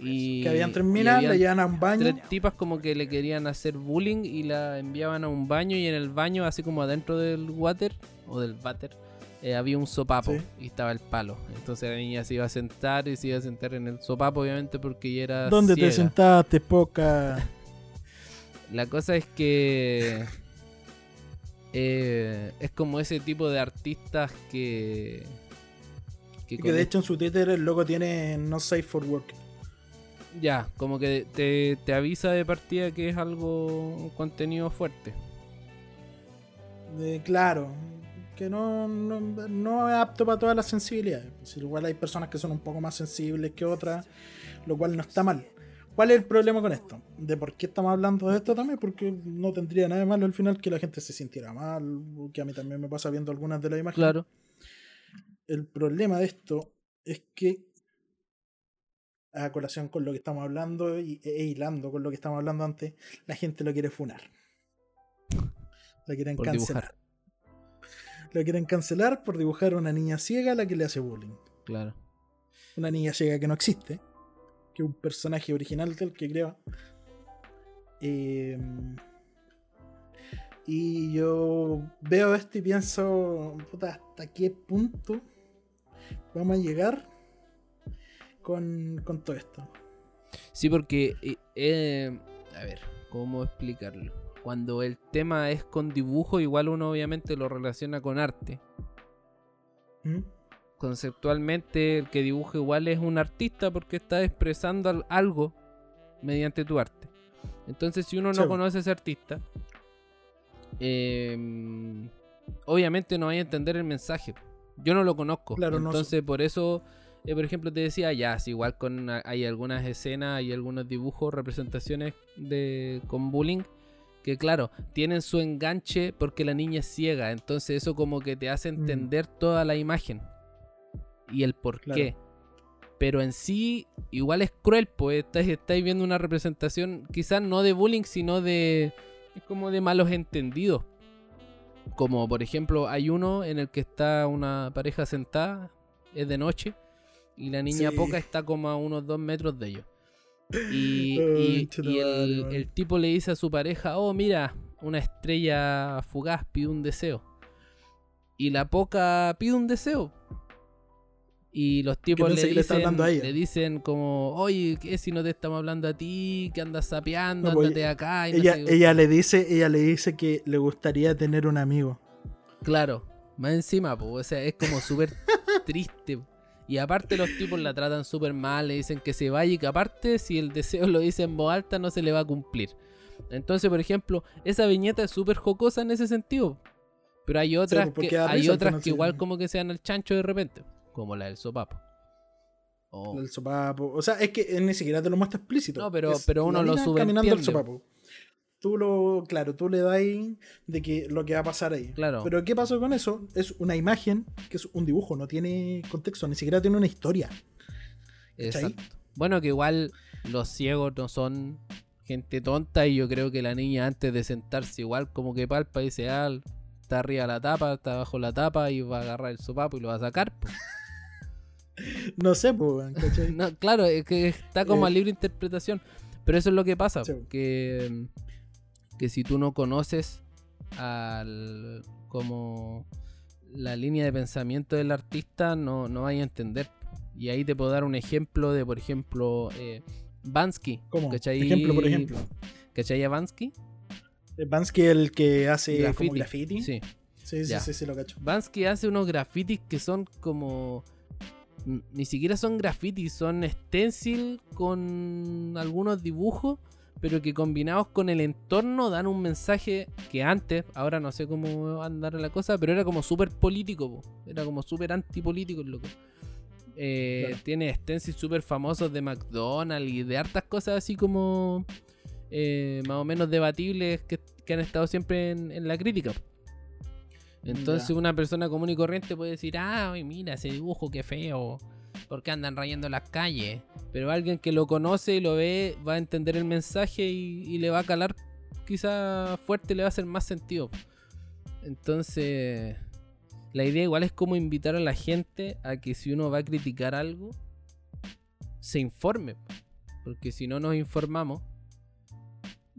Y, que habían tres minas, le llevan a un baño. Tres tipas como que le querían hacer bullying y la enviaban a un baño y en el baño, así como adentro del water o del váter, eh, había un sopapo Sí. y estaba el palo. Entonces la niña se iba a sentar y se iba a sentar en el sopapo, obviamente, porque ya era. ¿Dónde te ciega. sentaste, poca? [laughs] La cosa es que [laughs] eh, es como ese tipo de artistas que que, de hecho en su Twitter el logo tiene No Safe for Work. ya como que te, te avisa de partida que es algo contenido fuerte. Eh, claro, que no, no, no es apto para todas las sensibilidades. Pues, igual hay personas que son un poco más sensibles que otras, lo cual no está mal. ¿Cuál es el problema con esto? ¿De por qué estamos hablando de esto también? Porque no tendría nada de malo al final que la gente se sintiera mal, que a mí también me pasa viendo algunas de las imágenes. Claro. El problema de esto es que a colación con lo que estamos hablando y, e hilando con lo que estamos hablando antes, la gente lo quiere funar. Lo quieren Por cancelar. Lo quieren cancelar por dibujar a una niña ciega a la que le hace bullying. Claro. Una niña ciega que no existe. Que es un personaje original del que crea. Eh, y yo veo esto y pienso, puta, ¿hasta qué punto vamos a llegar con, con todo esto? Sí, porque, eh, eh, a ver, ¿cómo explicarlo? Cuando el tema es con dibujo, igual uno obviamente lo relaciona con arte. ¿Mm? Conceptualmente, el que dibuja igual es un artista porque está expresando al- algo mediante tu arte. Entonces, si uno no Sí. conoce a ese artista, eh, obviamente no vaya a entender el mensaje. Yo no lo conozco. Claro, no. Entonces, por eso, eh, por ejemplo, te decía, ya, si igual con hay algunas escenas, hay algunos dibujos, representaciones de con bullying que claro, tienen su enganche porque la niña es ciega, entonces eso como que te hace Mm. entender toda la imagen y el por Claro. qué. Pero en sí, igual es cruel, pues estáis, estáis viendo una representación, quizás no de bullying, sino de. Es como de malos entendidos. Como por ejemplo, hay uno en el que está una pareja sentada, es de noche, y la niña Sí. poca está como a unos dos metros de ellos. [laughs] Y, el tipo le dice a su pareja, oh mira, una estrella fugaz pide un deseo. Y la poca pide un deseo. Y los tipos le dicen, le dicen como, oye, ¿qué si no te estamos hablando a ti? Que andas sapeando, No, pues, ándate acá. Y no Ella, sé qué". ella le dice, ella le dice que le gustaría tener un amigo. Claro, más encima, pues, o sea, es como súper [laughs] triste. Y aparte los tipos la tratan súper mal, le dicen que se vaya y que aparte si el deseo lo dice en voz alta no se le va a cumplir. Entonces, por ejemplo, esa viñeta es súper jocosa en ese sentido. Pero hay otras pues, que, hay otras final, que igual como que sean el chancho de repente, como la del sopapo. Oh. El sopapo. O sea, es que ni siquiera te lo muestra explícito. No, pero- Es pero uno lo subentiende. caminando al sopapo. Tú lo, claro, tú le das de que lo que va a pasar ahí. Claro. Pero ¿qué pasó con eso? Es una imagen que es un dibujo, no tiene contexto, ni siquiera tiene una historia. Exacto. Bueno, que igual los ciegos no son gente tonta y yo creo que la niña antes de sentarse igual como que palpa y dice, ah, está arriba la tapa, está abajo la tapa y va a agarrar el sopapo y lo va a sacar. pues. [laughs] [laughs] No sé, pues, ¿cachai? [laughs] No, claro, es que está como Eh. a libre interpretación. Pero eso es lo que pasa, Sí. que, que si tú no conoces al como la línea de pensamiento del artista, no, no vas a entender. Y ahí te puedo dar un ejemplo de, por ejemplo, eh, Bansky. ¿Cómo? ¿cachai? Ejemplo, por ejemplo. ¿Cachai a Bansky? Eh, Bansky el que hace Graffiti. como graffiti. Sí, Sí. sí, sí, sí, lo cacho. Bansky hace unos grafitis que son como. Ni siquiera son grafitis, son stencil con algunos dibujos, pero que combinados con el entorno dan un mensaje que antes, ahora no sé cómo va a andar la cosa, pero era como súper político, po. era como súper antipolítico el loco. Eh, Claro. Tiene stencils súper famosos de McDonald's y de hartas cosas así como eh, más o menos debatibles que, que han estado siempre en, en la crítica. Entonces Ya. una persona común y corriente puede decir, ah, mira ese dibujo, qué feo, porque andan rayando las calles. Pero alguien que lo conoce y lo ve va a entender el mensaje y, y le va a calar quizá fuerte, le va a hacer más sentido. Entonces, la idea igual es como invitar a la gente a que si uno va a criticar algo, se informe. Porque si no nos informamos,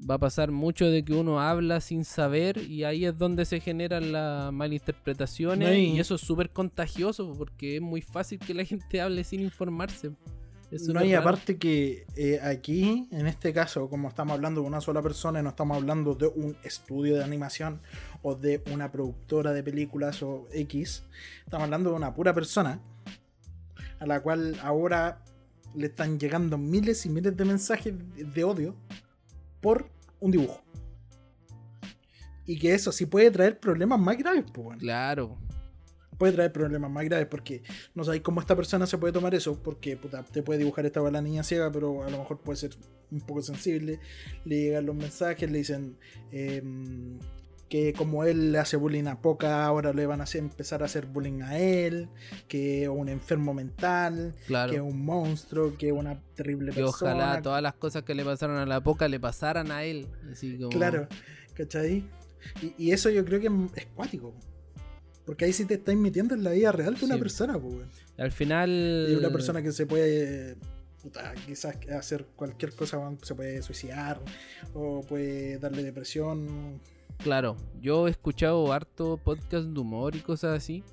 va a pasar mucho de que uno habla sin saber y ahí es donde se generan las malinterpretaciones y- eso es súper contagioso porque es muy fácil que la gente hable sin informarse. No, y raro. aparte que eh, aquí, en este caso, como estamos hablando de una sola persona, y no estamos hablando de un estudio de animación o de una productora de películas o X, estamos hablando de una pura persona a la cual ahora le están llegando miles y miles de mensajes de- de odio por un dibujo. Y que eso sí puede traer problemas más graves, pues, bueno Claro, puede traer problemas más graves porque no sabéis cómo esta persona se puede tomar eso, porque puta, te puede dibujar esta la niña ciega, pero a lo mejor puede ser un poco sensible. Le llegan los mensajes, le dicen, em, que como él le hace bullying a Poca, ahora le van a hacer, empezar a hacer bullying a él, que es un enfermo mental, Claro. que es un monstruo, que es una terrible Que persona. ojalá todas las cosas que le pasaron a la poca le pasaran a él. Así como... Claro, ¿cachai? Y, y eso yo creo que es cuático. Porque ahí sí te estás metiendo en la vida real de una Sí. persona, pues. Al final. Y una persona que se puede, puta, quizás hacer cualquier cosa, se puede suicidar o puede darle depresión. Claro, yo he escuchado harto podcast de humor y cosas así.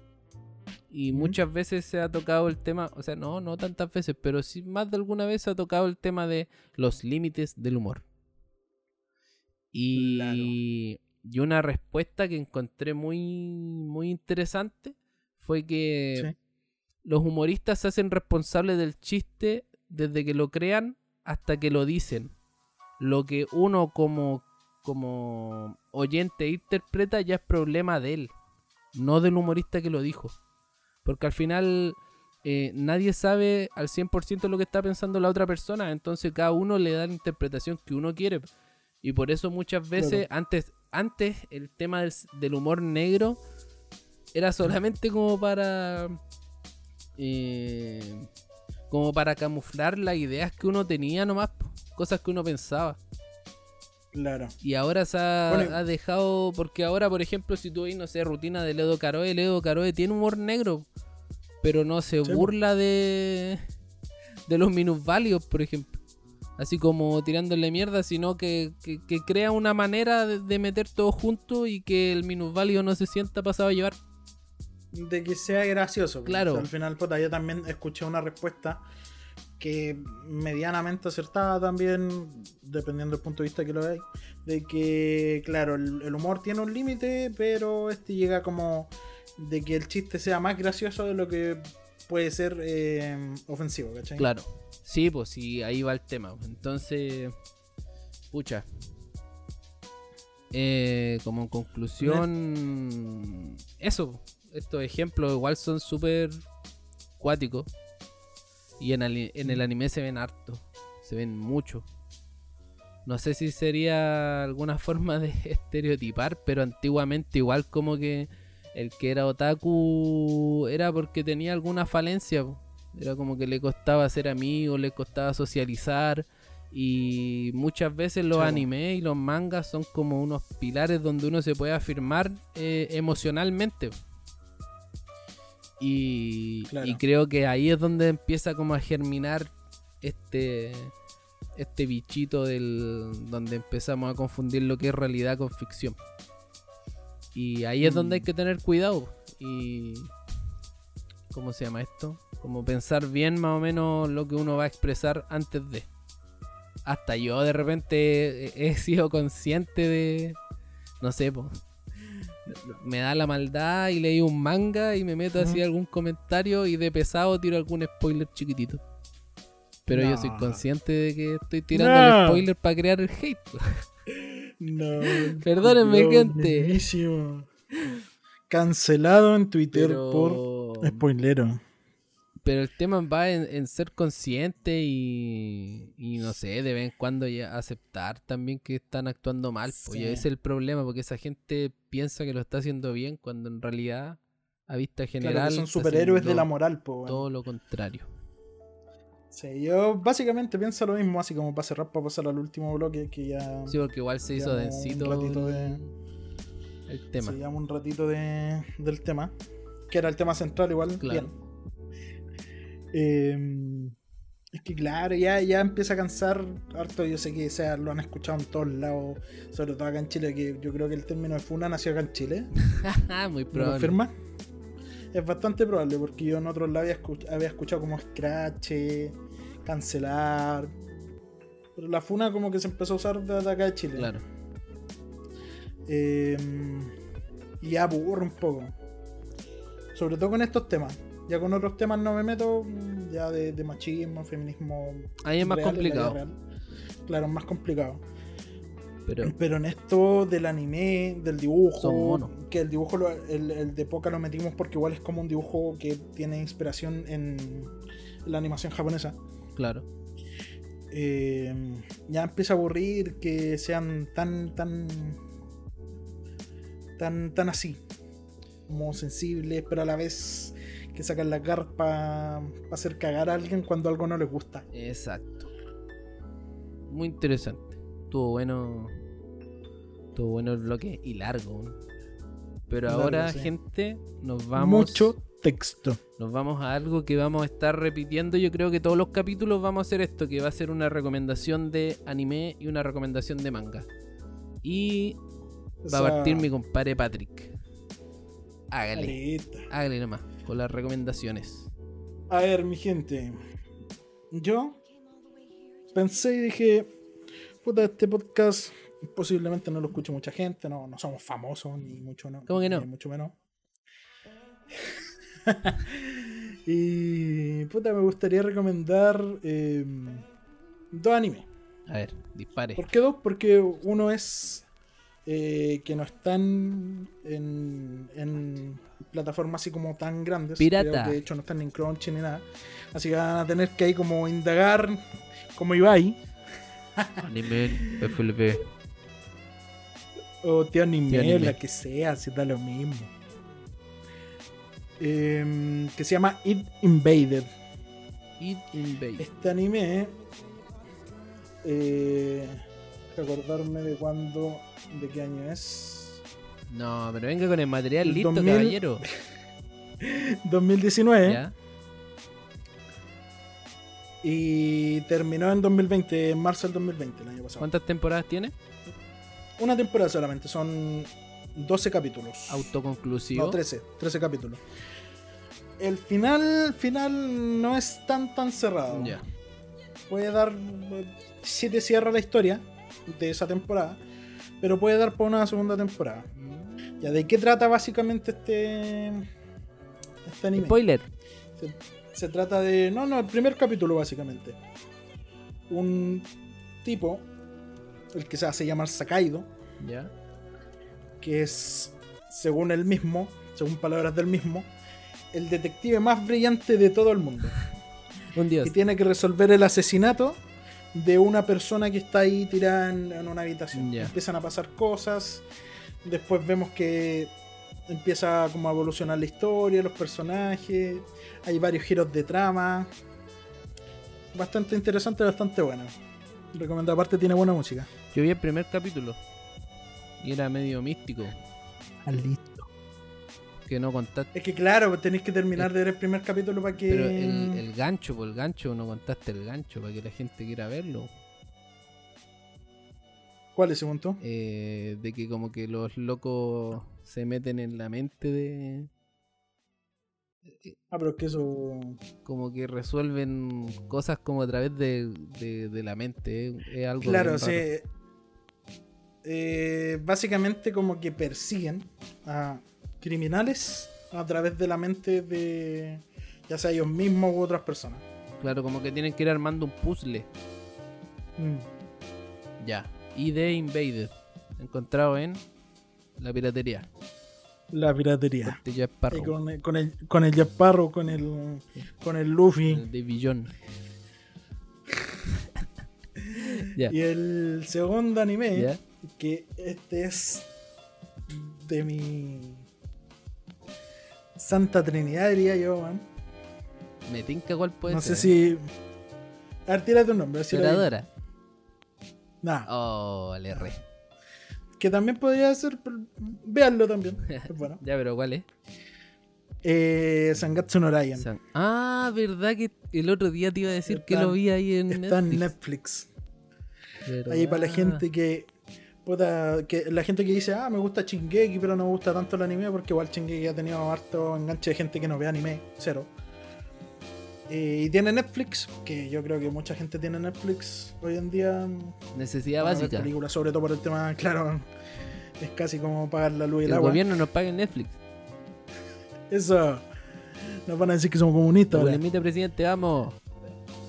Y muchas veces se ha tocado el tema, o sea, no, no tantas veces, pero sí más de alguna vez se ha tocado el tema de los límites del humor. Y, y una respuesta que encontré muy, muy interesante fue que Sí. los humoristas se hacen responsables del chiste desde que lo crean hasta que lo dicen. Lo que uno como, como oyente interpreta ya es problema de él, no del humorista que lo dijo. Porque al final eh, nadie sabe al 100% lo que está pensando la otra persona, entonces cada uno le da la interpretación que uno quiere. Y por eso muchas veces, antes, antes el tema del, del humor negro era solamente como para... eh, como para camuflar las ideas que uno tenía nomás, cosas que uno pensaba. Claro. Y ahora se ha, Bueno. ha dejado. Porque ahora, por ejemplo, si tú ves, no sé, rutina de Ledo Caroe, Ledo Caroe tiene humor negro. Pero no se Sí, burla de. de los minusválidos, por ejemplo. Así como tirándole mierda, sino que, que- que crea una manera de, de meter todo junto y que el minusválido no se sienta pasado a llevar. De que sea gracioso. pues. Claro. O sea, al final, puta, yo también escuché una respuesta que medianamente acertada también, dependiendo del punto de vista que lo veáis, de que, claro, el, el humor tiene un límite, pero este llega como de que el chiste sea más gracioso de lo que puede ser eh, ofensivo, ¿cachai? Claro. Sí, pues sí, ahí va el tema. Entonces, pucha. Eh, como conclusión, eso. Estos ejemplos igual son súper cuáticos. Y en, ali- en el anime se ven harto. Se ven mucho. No sé si sería alguna [laughs] forma de estereotipar, pero antiguamente igual como que el que era otaku era porque tenía alguna falencia. Era como que le costaba ser amigo, le costaba socializar. Y muchas veces los animes y los mangas son como unos pilares donde uno se puede afirmar eh, emocionalmente. Y, Claro. y creo que ahí es donde empieza como a germinar este este bichito del donde empezamos a confundir lo que es realidad con ficción. Y ahí es donde hay Mm. que tener cuidado y ¿cómo se llama esto? Como pensar bien más o menos lo que uno va a expresar antes de. Hasta yo de repente he sido consciente de no sé, po, me da la maldad y leí un manga y me meto así algún comentario y de pesado tiro algún spoiler chiquitito. Pero yo soy consciente de que estoy tirando el spoiler para crear el hate. No. [laughs] Perdónenme, no, gente. buenísimo. Cancelado en Twitter Pero... por spoilero. Pero el tema va en, en ser consciente y, y no sé, de vez en cuando ya aceptar también que están actuando mal. Pues Sí. ese es el problema, porque esa gente piensa que lo está haciendo bien cuando en realidad, a vista general, Claro, son superhéroes de la moral, po, todo lo contrario. Sí, yo básicamente pienso lo mismo, así como para cerrar, para pasar al último bloque, que ya Sí, porque igual se hizo un densito ratito el, de- el tema. se llama un ratito de, del tema, que era el tema central igual. Claro. Bien. Eh, es que claro, ya, ya empieza a cansar harto, yo sé que o sea, lo han escuchado en todos lados, sobre todo acá en Chile, que yo creo que el término de funa nació acá en Chile. [laughs] Muy ¿Me probable. confirma? Es bastante probable, porque yo en otros lados había, escuch- había escuchado como scratch, cancelar. Pero la funa como que se empezó a usar desde acá de Chile. Claro. Eh, y aburre un poco. Sobre todo con estos temas. Ya con otros temas no me meto, ya de, de machismo, feminismo. Ahí es más real, complicado. Claro, es más complicado. Pero Pero en esto del anime, del dibujo, que el dibujo, lo- el, el de Poca lo metimos porque igual es como un dibujo que tiene inspiración en la animación japonesa. claro. Eh, ya empieza a aburrir que sean tan, tan tan, tan así. Como sensibles, pero a la vez que sacan las garras para hacer cagar a alguien cuando algo no les gusta. Exacto. Muy interesante. Estuvo bueno. Estuvo bueno el bloque y largo. Pero Largo, ahora, sí. gente, nos vamos. Mucho texto. Nos vamos a algo que vamos a estar repitiendo. Yo creo que todos los capítulos vamos a hacer esto, que va a ser una recomendación de anime y una recomendación de manga. Y va a partir mi compadre Patrick. Hágale, hágale nomás, con las recomendaciones. A ver, mi gente. Yo pensé y dije, puta, este podcast posiblemente no lo escuche mucha gente, no, no somos famosos, ni mucho, no, ¿Cómo que no? ni mucho menos. [laughs] y puta, me gustaría recomendar eh, dos animes. A ver, dispare. ¿Por qué dos? Porque uno es eh, que no están en, en plataformas así como tan grandes. Pirata. Creo que de hecho no están ni en Crunchy ni nada. Así que van a tener que ahí como indagar como Ibai Anime, FLV. o Tío Anime, Tío Anime. la que sea, si da lo mismo. Em, que se llama It Invaded. It Invade. Este anime, eh, recordarme de cuándo, de qué año es. No, pero venga con el material listo, 2000. caballero. [laughs] 2019 ¿Ya? y terminó en 2020, en marzo del 2020, el año pasado. ¿Cuántas temporadas tiene? Una temporada solamente, son 12 capítulos. Autoconclusivo. No, 13, 13 capítulos. El final, final no es tan tan cerrado. Ya. Puede dar 7 cierra la historia de esa temporada, pero puede dar para una segunda temporada. Ya, ¿de qué trata básicamente este este anime? Spoiler. Se, se trata de. No, no, el primer capítulo, básicamente. Un tipo, el que se hace llamar Sakaido, Ya. que es, según él mismo, según palabras del mismo, el detective más brillante de todo el mundo. [laughs] Un dios. Que tiene que resolver el asesinato de una persona que está ahí tirada en, en una habitación. Ya. Empiezan a pasar cosas. Después vemos que empieza como a evolucionar la historia, los personajes. Hay varios giros de trama. Bastante interesante, bastante bueno. Recomendado. Aparte tiene buena música. Yo vi el primer capítulo. Y era medio místico. Ah, listo. Que no contaste. Es que claro, pues tenéis que terminar de ver el primer capítulo para que... Pero el, el gancho, por el gancho, no contaste el gancho para que la gente quiera verlo. ¿Cuál es ese punto? Eh, de que como que los locos se meten en la mente de... Ah, pero es que eso... Como que resuelven cosas como a través de, de- de la mente. eh. Es algo Claro, raro. eh, básicamente como que persiguen a criminales a través de la mente de ya sea ellos mismos u otras personas. Claro, como que tienen que ir armando un puzzle. Mm. Ya. ID Invaded. Encontrado en la piratería. La piratería. De Jack Y Sparrow. con, el- con el con el Jack con el con el Luffy el de Billón. [laughs] ya. y el segundo anime que este es de mi Santa Trinidad diría yo, man. Me tinca cuál puede no ser. sé si a ver, tírate un nombre. si. Lloradora. Nah. Oh, le re. Que también podría ser. pero Véanlo también. [laughs] Bueno. Ya, pero ¿cuál es? Eh, Sangatsu no Ryan. San- Ah, verdad que el otro día te iba a decir que lo vi ahí en Está en Netflix. Netflix. Ahí para la gente que. Puta, que la gente que dice, ah, me gusta Shingeki, pero no me gusta tanto el anime, porque igual Shingeki ha tenido harto enganche de gente que no ve anime, cero. Eh, y tiene Netflix, que yo creo que mucha gente tiene Netflix hoy en día. Necesidad básica. películas, sobre todo por el tema, [laughs] claro, es casi como pagar la luz y el, El agua. gobierno nos paga en Netflix. Eso. Nos van a decir que somos comunistas. ahora. Limite, presidente, vamos.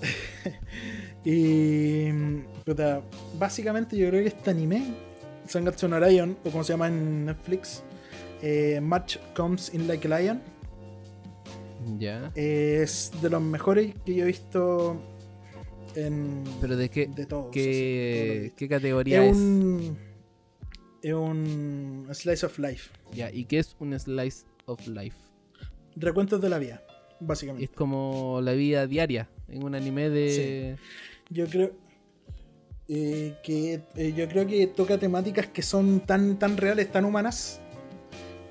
[laughs] Y. puta, básicamente yo creo que este anime, Sangatsu no Lion, o como se llama en Netflix, eh, Match Comes in Like a Lion, Ya. es de los mejores que yo he visto en. Pero de qué, de todos. qué, categoría Es es. un. Es un slice of life. Ya, ¿y qué es un slice of life? Recuentos de la vida, Es básicamente. como la vida diaria en un anime de. Yo creo eh, que eh, yo creo que toca temáticas que son tan, tan reales, tan humanas,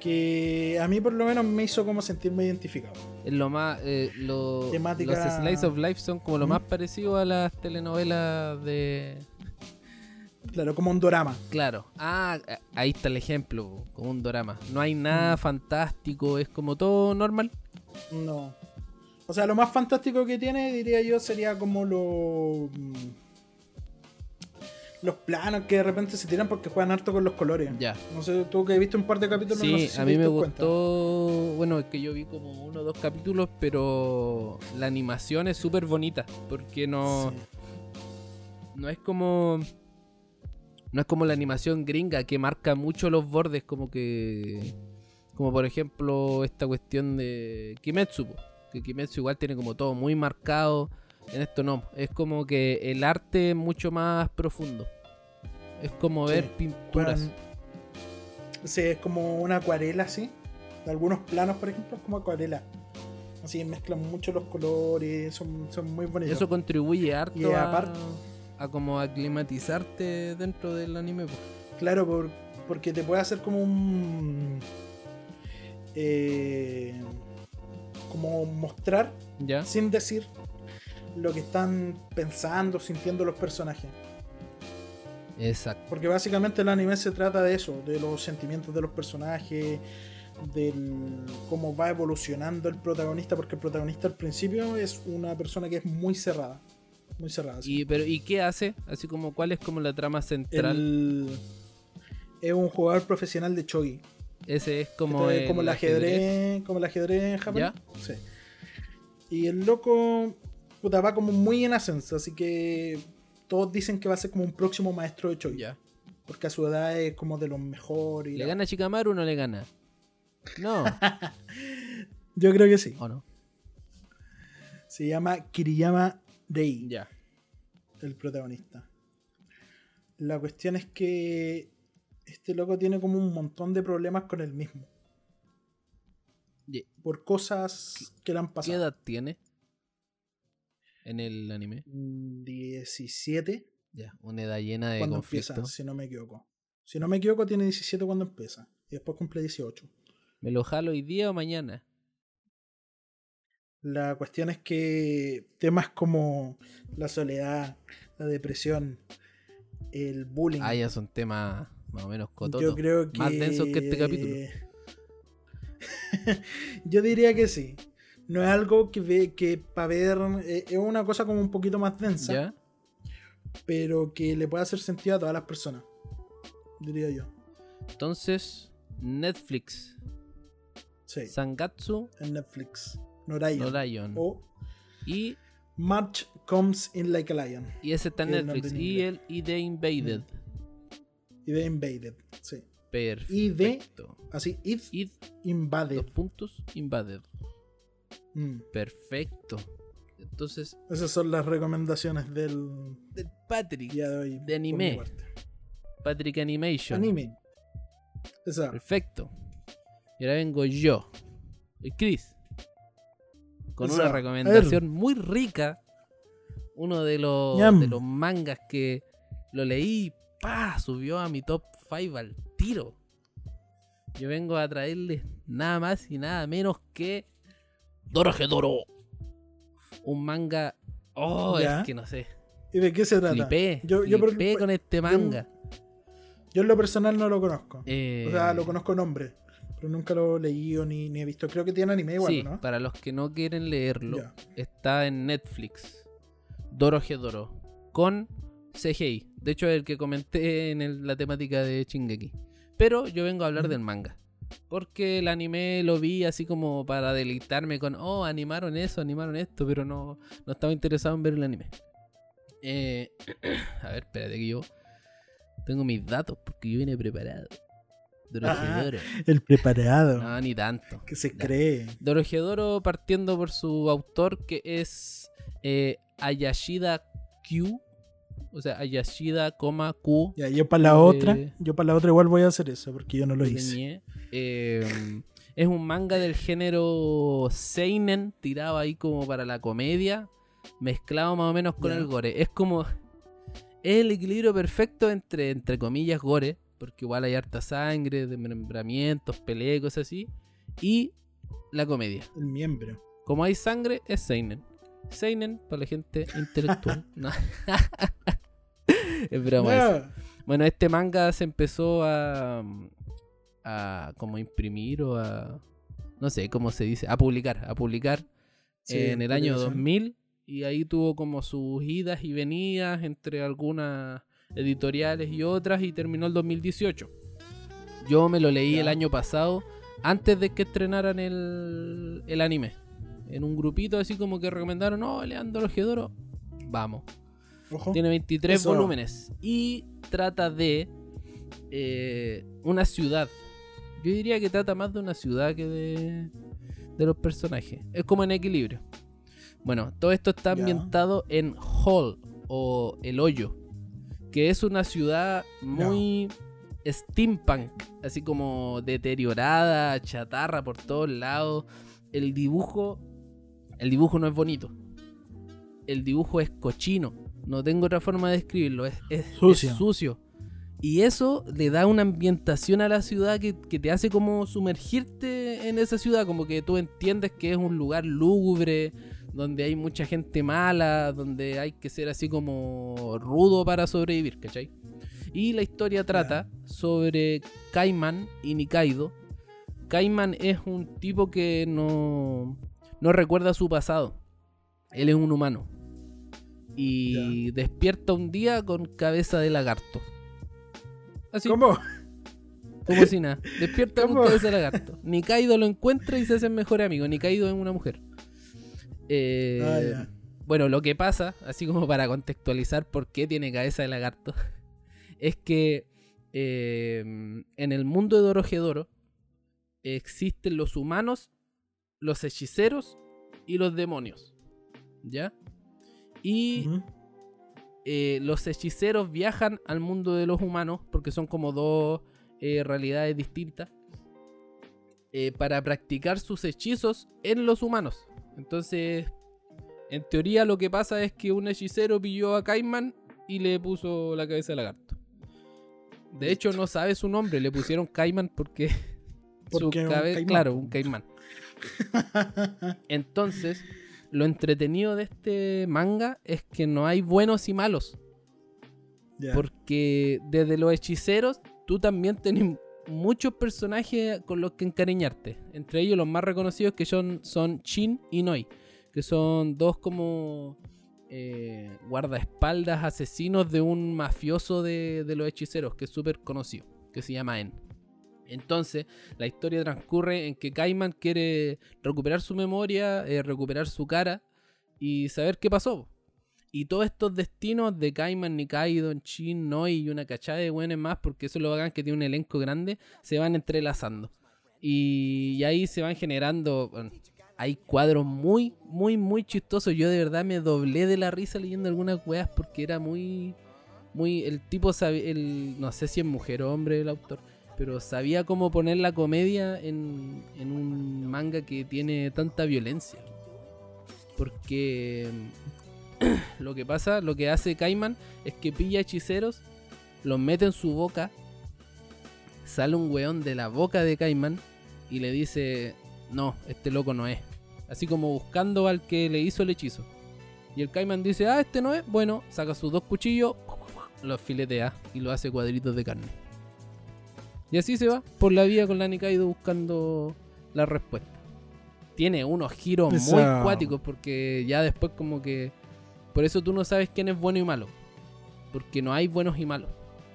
que a mí por lo menos me hizo como sentirme identificado. Es lo más. eh, lo- Temática- Los slice of life son como lo ¿Mm? más parecido a las telenovelas de. Claro, como un drama. Claro. Ah, ahí está el ejemplo, como un drama. No hay nada Mm. fantástico, es como todo normal. No. O sea, lo más fantástico que tiene, diría yo, sería como lo. Los planos que de repente se tiran porque juegan harto con los colores. Ya. No sé, tú que viste un par de capítulos, Sí, no sé si a mí me cuenta. gustó. Bueno, es que yo vi como uno o dos capítulos, pero la animación es súper bonita. Porque no, Sí. no es como. No es como la animación gringa que marca mucho los bordes, como que. Como por ejemplo esta cuestión de Kimetsu. Que Kimetsu igual tiene como todo muy marcado. En esto no. Es como que el arte es mucho más profundo. Es como Sí, ver pinturas. Sí, es como una acuarela, así. De algunos planos, por ejemplo, es como acuarela. Así mezclan mucho los colores, son, son muy bonitos. Eso contribuye harto Y a, aparte- a como aclimatizarte dentro del anime. Claro, por- porque te puede hacer como un. eh, como mostrar, ¿Ya? sin decir, lo que están pensando, sintiendo los personajes. Exacto. Porque básicamente el anime se trata de eso, de los sentimientos de los personajes, del cómo va evolucionando el protagonista, porque el protagonista al principio es una persona que es muy cerrada. Muy cerrada. ¿Y, pero, ¿Y qué hace? Así como, ¿cuál es como la trama central? El- es un jugador profesional de Chogi. Ese es como, Como, el, como el ajedrez, como el ajedrez en japonés. Sí. Y el loco puta, va como muy en ascenso, así que todos dicen que va a ser como un próximo maestro de Chogi. Ya. Porque a su edad es como de los mejores. ¿Le la- gana a Shikamaru o no le gana? No, [laughs] Yo creo que sí. ¿o no? Se llama Kiriyama Rei, Ya. el protagonista. La cuestión es que este loco tiene como un montón de problemas con él mismo. Por cosas que le han ¿Qué pasado. edad tiene? En el anime. Mm, 17 Ya, una edad llena de cuando conflicto. empieza, si no me equivoco. Si no me equivoco, tiene 17 cuando empieza. Y después cumple 18. ¿Me lo jalo hoy día o mañana? La cuestión es que temas como la soledad, la depresión, el bullying. Ah, ya son temas más o menos cototos. Yo creo que. Más densos que este capítulo. [laughs] Yo diría que sí. No es algo que, ve, que para ver. eh, Es una cosa como un poquito más densa. ¿Ya? Pero que le puede hacer sentido a todas las personas. Diría yo. Entonces, Netflix, Sí. Sangatsu, En Netflix. Norayon. Norayon. O Y, March Comes in Like a Lion. y ese está en Netflix. Y el y The Invaded. Y de Invaded. Sí. Perfecto. Y de- Así, Id, Invaded. dos puntos, Invaded. Mm. Perfecto. Entonces, Esas son las recomendaciones del del Patrick. día de hoy. anime. Patrick Animation. Anime. Esa. Perfecto. Y ahora vengo yo, el Chris, con una recomendación muy rica. Uno de los, Ñam. de los mangas que lo leí y ¡pa! subió a mi top 5 al tiro. Yo vengo a traerles nada más y nada menos que Dorohedoro. Un manga. Oh, Ya. es que no sé. ¿Y de qué se trata? Flipé. Yo, yo, por- flipé con este manga. yo en lo personal no lo conozco. Eh, O sea, lo conozco nombre. Pero nunca lo he leído ni, ni he visto. Creo que tiene anime igual, sí, ¿no? para los que no quieren leerlo, Ya. está en Netflix. Dorohedoro. Con CGI. De hecho, el que comenté en el- la temática de Shingeki. Pero yo vengo a hablar del manga. Porque el anime lo vi así como para deleitarme con, oh, animaron eso, animaron esto, pero no, no estaba interesado en ver el anime. Eh, [clears throat] a ver, espérate que yo tengo mis datos porque yo vine preparado. Dorohedoro. El preparado. No, ni tanto. que se cree. Dorohedoro partiendo por su autor que es eh, Ayashida Q. O sea, Ayashida, coma, Q. Ya, yo para la Eh, otra, yo para la otra igual voy a hacer eso, porque yo no lo hice. Eh, es un manga del género Seinen, tirado ahí como para la comedia, mezclado más o menos con el gore. Es como. Es el equilibrio perfecto entre, entre comillas, gore, porque igual hay harta sangre, desmembramientos, peleas, cosas así, y la comedia. El miembro. Como hay sangre, es Seinen. Seinen para la gente [laughs] intelectual. No. [laughs] es broma eso. Ya. Bueno, este manga se empezó a, a como imprimir o a no sé cómo se dice, a publicar, a publicar Sí, en el año publicación. 2000 y ahí tuvo como sus idas y venidas entre algunas editoriales y otras y terminó el 2018. Yo me lo leí el año pasado antes de que estrenaran el, el anime. En un grupito así como que recomendaron, no, Leandro Logedoro, vamos. Ojo. Tiene 23 Eso. volúmenes y trata de eh, una ciudad. Yo diría que trata más de una ciudad que de, de los personajes. Es como en equilibrio. Bueno, todo esto está ambientado en Hall o El Hoyo, que es una ciudad muy steampunk, así como deteriorada, chatarra por todos lados. El dibujo, el dibujo no es bonito. El dibujo es cochino. No tengo otra forma de describirlo. Es, es- es Sucio. Y eso le da una ambientación a la ciudad que, que te hace como sumergirte en esa ciudad, como que tú entiendes que es un lugar lúgubre, donde hay mucha gente mala, donde hay que ser así como rudo para sobrevivir, ¿cachai? Y la historia trata sobre Kaiman y Nikaido. Kaiman es un tipo que no, no recuerda su pasado. Él es un humano. Y despierta un día con cabeza de lagarto. Así, ¿Cómo? como si nada. Despierta con cabeza de lagarto. Nikaido lo encuentra y se hacen mejor amigo. Nikaido es una mujer. Eh, Ah, ya. bueno, lo que pasa, así como para contextualizar por qué tiene cabeza de lagarto, [laughs] es que eh, en el mundo de Dorohedoro existen los humanos, los hechiceros y los demonios. ¿Ya? Y eh, los hechiceros viajan al mundo de los humanos porque son como dos eh, realidades distintas eh, para practicar sus hechizos en los humanos. Entonces, en teoría lo que pasa es que un hechicero pilló a Kaiman y le puso la cabeza de lagarto. De hecho, no sabe su nombre, le pusieron Kaiman porque... [laughs] su Porque un cabe- caimán. Claro, un caimán. [laughs] Entonces, lo entretenido de este manga es que no hay buenos y malos. Porque desde los hechiceros, tú también tenés muchos personajes con los que encariñarte. Entre ellos los más reconocidos que son, son Shin y Noi. Que son dos como eh, guardaespaldas asesinos de un mafioso de, de los hechiceros, que es súper conocido, que se llama En. Entonces, la historia transcurre en que Kaiman quiere recuperar su memoria, eh, recuperar su cara y saber qué pasó. Y todos estos destinos de Kaiman, Nikaido, Shin, Noi y una cachada de buenos más, porque eso es lo bacán que tiene un elenco grande, se van entrelazando. Y, y ahí se van generando. hay cuadros muy, muy, muy chistosos. Yo de verdad me doblé de la risa leyendo algunas weas porque era muy. Muy. El tipo sabía. El, no sé si es mujer o hombre el autor. Pero sabía cómo poner la comedia en, en un manga que tiene tanta violencia. Porque [clears throat] lo que pasa, lo que hace Kaiman es que pilla hechiceros, los mete en su boca, sale un weón de la boca de Kaiman y le dice, no, este loco no es. Así como buscando al que le hizo el hechizo. Y el Kaiman dice, ah, este no es. Bueno, saca sus dos cuchillos, [clears throat] los filetea y lo hace cuadritos de carne. Y así se va por la vía con la Nikaido buscando la respuesta. Tiene unos giros muy Esa- cuáticos porque ya después como que... Por eso tú no sabes quién es bueno y malo. Porque no hay buenos y malos.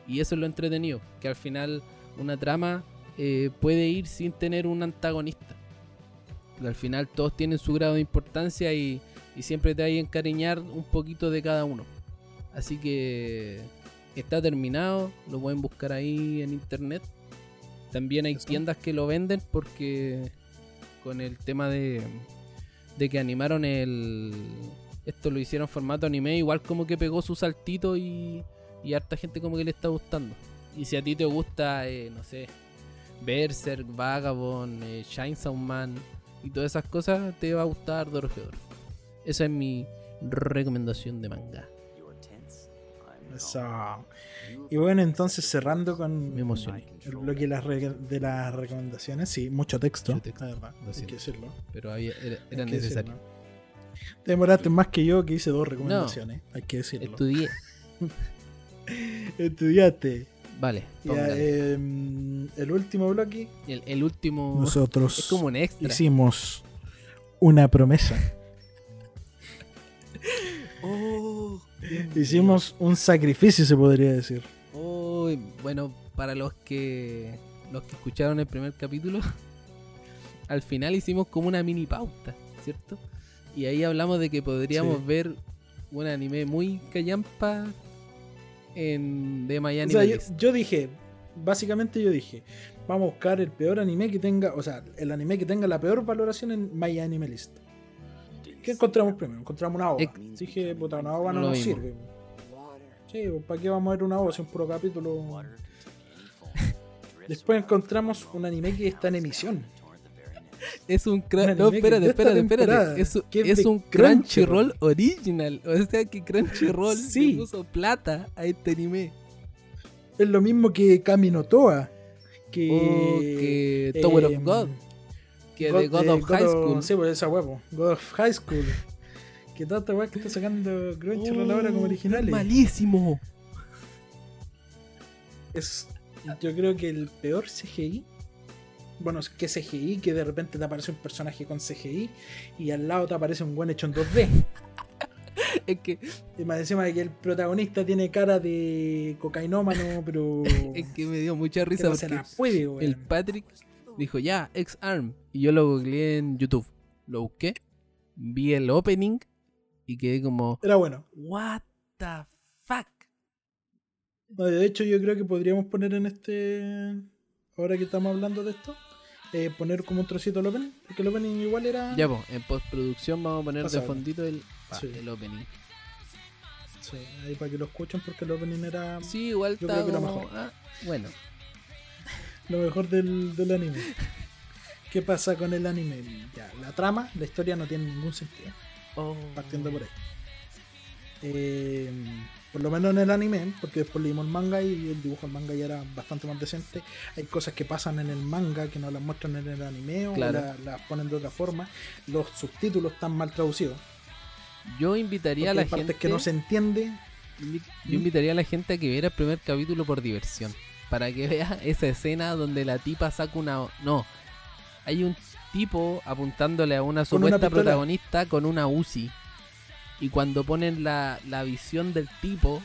Y eso es lo entretenido. Que al final una trama eh, puede ir sin tener un antagonista. Y al final todos tienen su grado de importancia y, y siempre te hay a encariñar un poquito de cada uno. Así que está terminado, lo pueden buscar ahí en internet. También hay tiendas que lo venden porque con el tema de, de que animaron el, esto lo hicieron formato anime, igual como que pegó su saltito y, y harta gente como que le está gustando. Y si a ti te gusta, eh, no sé, Berserk, Vagabond, eh, Chainsaw Man y todas esas cosas, te va a gustar Dorohedoro. Esa es mi recomendación de manga. Eso. Y bueno, entonces cerrando con Me emocioné. el bloque de las, re- de las recomendaciones. Sí, mucho texto. Mucho texto, la verdad, lo hay que decirlo. Pero había, era, necesario. Te demoraste más que yo que hice dos recomendaciones. Hay que decirlo. Estudié. [laughs] Estudiaste. Vale, Ya, em, el último bloque. el, el último Nosotros es como un extra. hicimos una promesa. [laughs] Oh, [laughs] Hicimos un sacrificio, se podría decir. Oh, bueno, para los que los que escucharon el primer capítulo, [laughs] al final hicimos como una mini pauta, ¿cierto? Y ahí hablamos de que podríamos Sí. ver un anime muy callampa en de O Miami. sea, yo, yo dije, básicamente yo dije, vamos a buscar el peor anime que tenga, o sea, el anime que tenga la peor valoración en My Anime List. ¿Qué encontramos primero? Encontramos una OVA. Ex- Dije, puta, una OVA no nos mismo. sirve. Sí, pues, ¿para qué vamos a ver una OVA si es un puro capítulo? Después encontramos un anime que está en emisión. Es un Un cra- anime No, espérate, espérate, espérate. Es, es un Crunchyroll. Crunchyroll original. O sea que Crunchyroll Sí. le puso plata a este anime. Es lo mismo que Kamino Toa. Que, O que Tower eh, of God. Que de God eh, of High School. Sí, pues esa huevo. God of High School. Que tanta weá que está sacando Crunchyroll ahora como originales. Malísimo. Es, yo creo que el peor CGI. Bueno, es que CGI, que de repente te aparece un personaje con CGI y al lado te aparece un buen hecho en 2D. [laughs] Es que, Y más encima de que el protagonista tiene cara de cocainómano, pero. [laughs] es que me dio mucha que risa no se porque la puede, weón. el Patrick dijo ya, X-Arm. Y yo lo googleé en YouTube. Lo busqué, vi el opening y quedé como, Era bueno. ¿What the fuck? No, de hecho, yo creo que podríamos poner en este. Ahora que estamos hablando de esto, eh, poner como un trocito el opening. Porque el opening igual era. Ya, pues, en postproducción vamos a poner de fondito el, pa, Sí. el opening. Sí, ahí para que lo escuchen, porque el opening era Sí, igual Yo está creo que lo como- mejor. ah, bueno, lo mejor del, del anime. ¿Qué pasa con el anime? Ya, la trama, la historia no tiene ningún sentido. Oh. Partiendo por ahí. Eh, por lo menos en el anime, porque después leímos el manga y el dibujo del manga ya era bastante más decente. Hay cosas que pasan en el manga que no las muestran en el anime o Claro. la- las ponen de otra forma. Los subtítulos están mal traducidos. Yo invitaría a la hay partes gente. que no se entiende. Yo invitaría a la gente a que viera el primer capítulo por diversión. Para que vea [laughs] esa escena donde la tipa saca una. No. Hay un tipo apuntándole a una supuesta una protagonista con una UCI. Y cuando ponen la, la visión del tipo,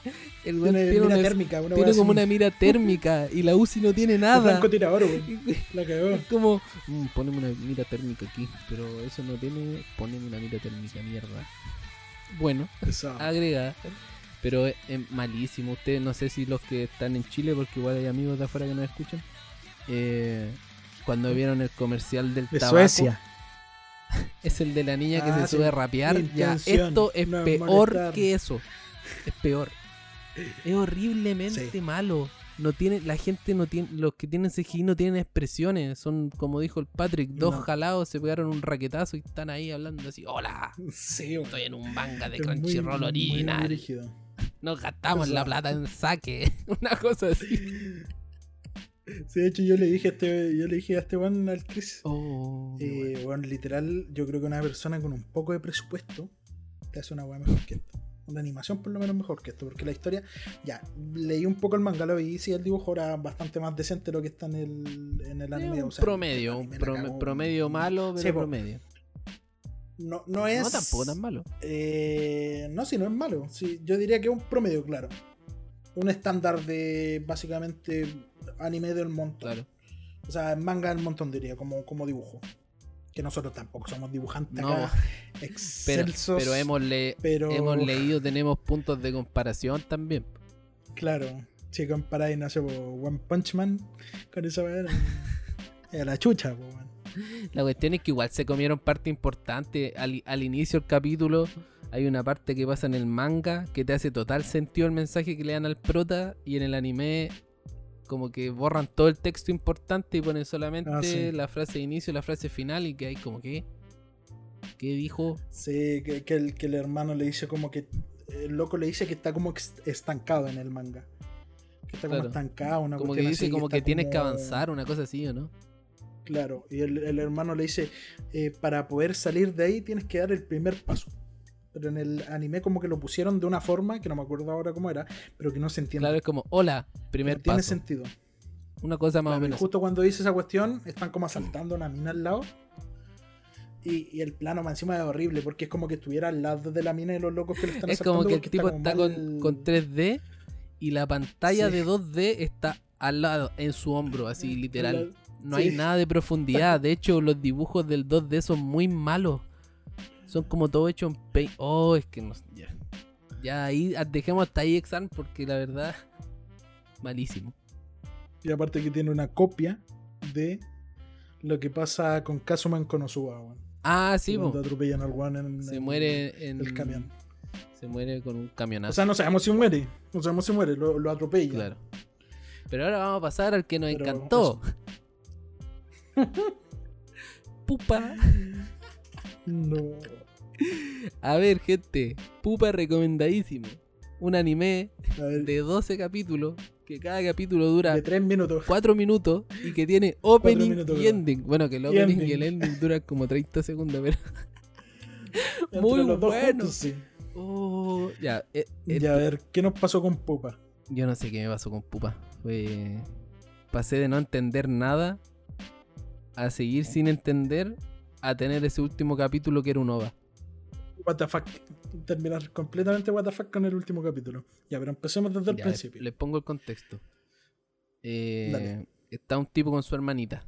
[laughs] el weón Tiene, mira una- térmica, una tiene como así. una mira [laughs] térmica y la UCI no tiene nada. francotirador, weón. La cagó. Es como, mm, poneme una mira térmica aquí, pero eso no tiene, poneme una mira térmica, mierda. Bueno, Eso. Pero es, es malísimo. Ustedes no sé si los que están en Chile, porque igual hay amigos de afuera que nos escuchan. eh, cuando vieron el comercial del De tabaco, Suecia. [laughs] es el de la niña que Ah, se sí. sube a rapear. Ya, esto es no peor molestar. que eso. Es peor. Es horriblemente Sí. malo. No tiene, la gente no tiene, los que tienen CGI no tienen expresiones. Son, como dijo el Patrick, dos No. jalados, se pegaron un raquetazo y están ahí hablando así. Hola, [laughs] Sí, estoy en un manga de muy- Crunchyroll muy original. brígido. Nos gastamos la plata en saque. [laughs] Una cosa así. Sí, de hecho yo le dije a este, yo le dije a este weón al Chris. Oh, eh, bueno. literal, yo creo que una persona con un poco de presupuesto te hace una weá mejor que esto. Una animación por lo menos mejor que esto, porque la historia, ya, leí un poco el manga, lo vi, y sí, el dibujo era bastante más decente de lo que está en el, en el anime. un o sea, promedio, un promedio malo, pero Sí, promedio. No, no es. No tampoco tan malo. Eh, no, si no es malo. Sí, yo diría que es un promedio, claro. Un estándar de básicamente anime del montón. Claro. O sea, manga del montón diría, como, como dibujo. Que nosotros tampoco somos dibujantes No. acá. Pero, Excelsos. pero hemos, le- pero- hemos leído, tenemos puntos de comparación también. Claro. Si comparáis, no sé, One Punch Man con esa weá, era, era la chucha, weón. [laughs] La cuestión es que igual se comieron parte importante al, al inicio del capítulo. hay una parte que pasa en el manga que te hace total sentido el mensaje que le dan al prota y en el anime como que borran todo el texto importante y ponen solamente Ah, sí. la frase de inicio, la frase final y que hay como que ¿qué dijo? Sí, que, que el, que el hermano le dice como que. El loco le dice que está como estancado en el manga. Que está como estancado, una Como que dice así, como que tienes que avanzar, una cosa así, ¿o no? Claro, y el, el hermano le dice: eh, Para poder salir de ahí tienes que dar el primer paso. Pero en el anime, como que lo pusieron de una forma que no me acuerdo ahora cómo era, pero que no se entiende. Claro, es como, hola, No primer tiene paso. sentido. Una cosa más Claro, o y menos. justo cuando dice esa cuestión, están como asaltando una mina al lado. Y, y el plano más encima es horrible, porque es como que estuviera al lado de la mina y los locos que le están Es como que el tipo está con, con 3D y la pantalla Sí. de 2D está al lado, en su hombro, así [laughs] literal. No Sí. hay nada de profundidad. De hecho, los dibujos del 2D son muy malos. Son como todo hecho en paint. Oh, es que no. Ya, ya ahí ah, dejemos hasta ahí exam porque la verdad. Malísimo. Y aparte que tiene una copia de lo que pasa con Kazuma en Konosuba, weón. Ah, sí, Cuando atropellan al en Se en muere en. el camión. Se muere con un O camionazo. sea, no sabemos si muere. No sabemos si muere, lo, lo atropella. claro. Pero ahora vamos a pasar al que nos Pero encantó. Pupa. No. A ver, gente. Pupa recomendadísimo. Un anime de 12 capítulos. Que cada capítulo dura de tres minutos. 4 minutos y que tiene opening minutos, y ending. Bueno, que el opening y, ending. el ending duran como 30 segundos, pero. [laughs] Muy bueno. juntos, sí. Oh, ya, eh, eh, Ya, a ver, ¿qué nos pasó con Pupa? Yo no sé qué me pasó con Pupa. Fue. Pasé de no entender nada a seguir sin entender a tener ese último capítulo que era un OVA. What the fuck. Terminar completamente what the fuck con el último capítulo. Ya, pero empecemos desde el Ya, principio. Les pongo el contexto. Eh, está un tipo con su hermanita.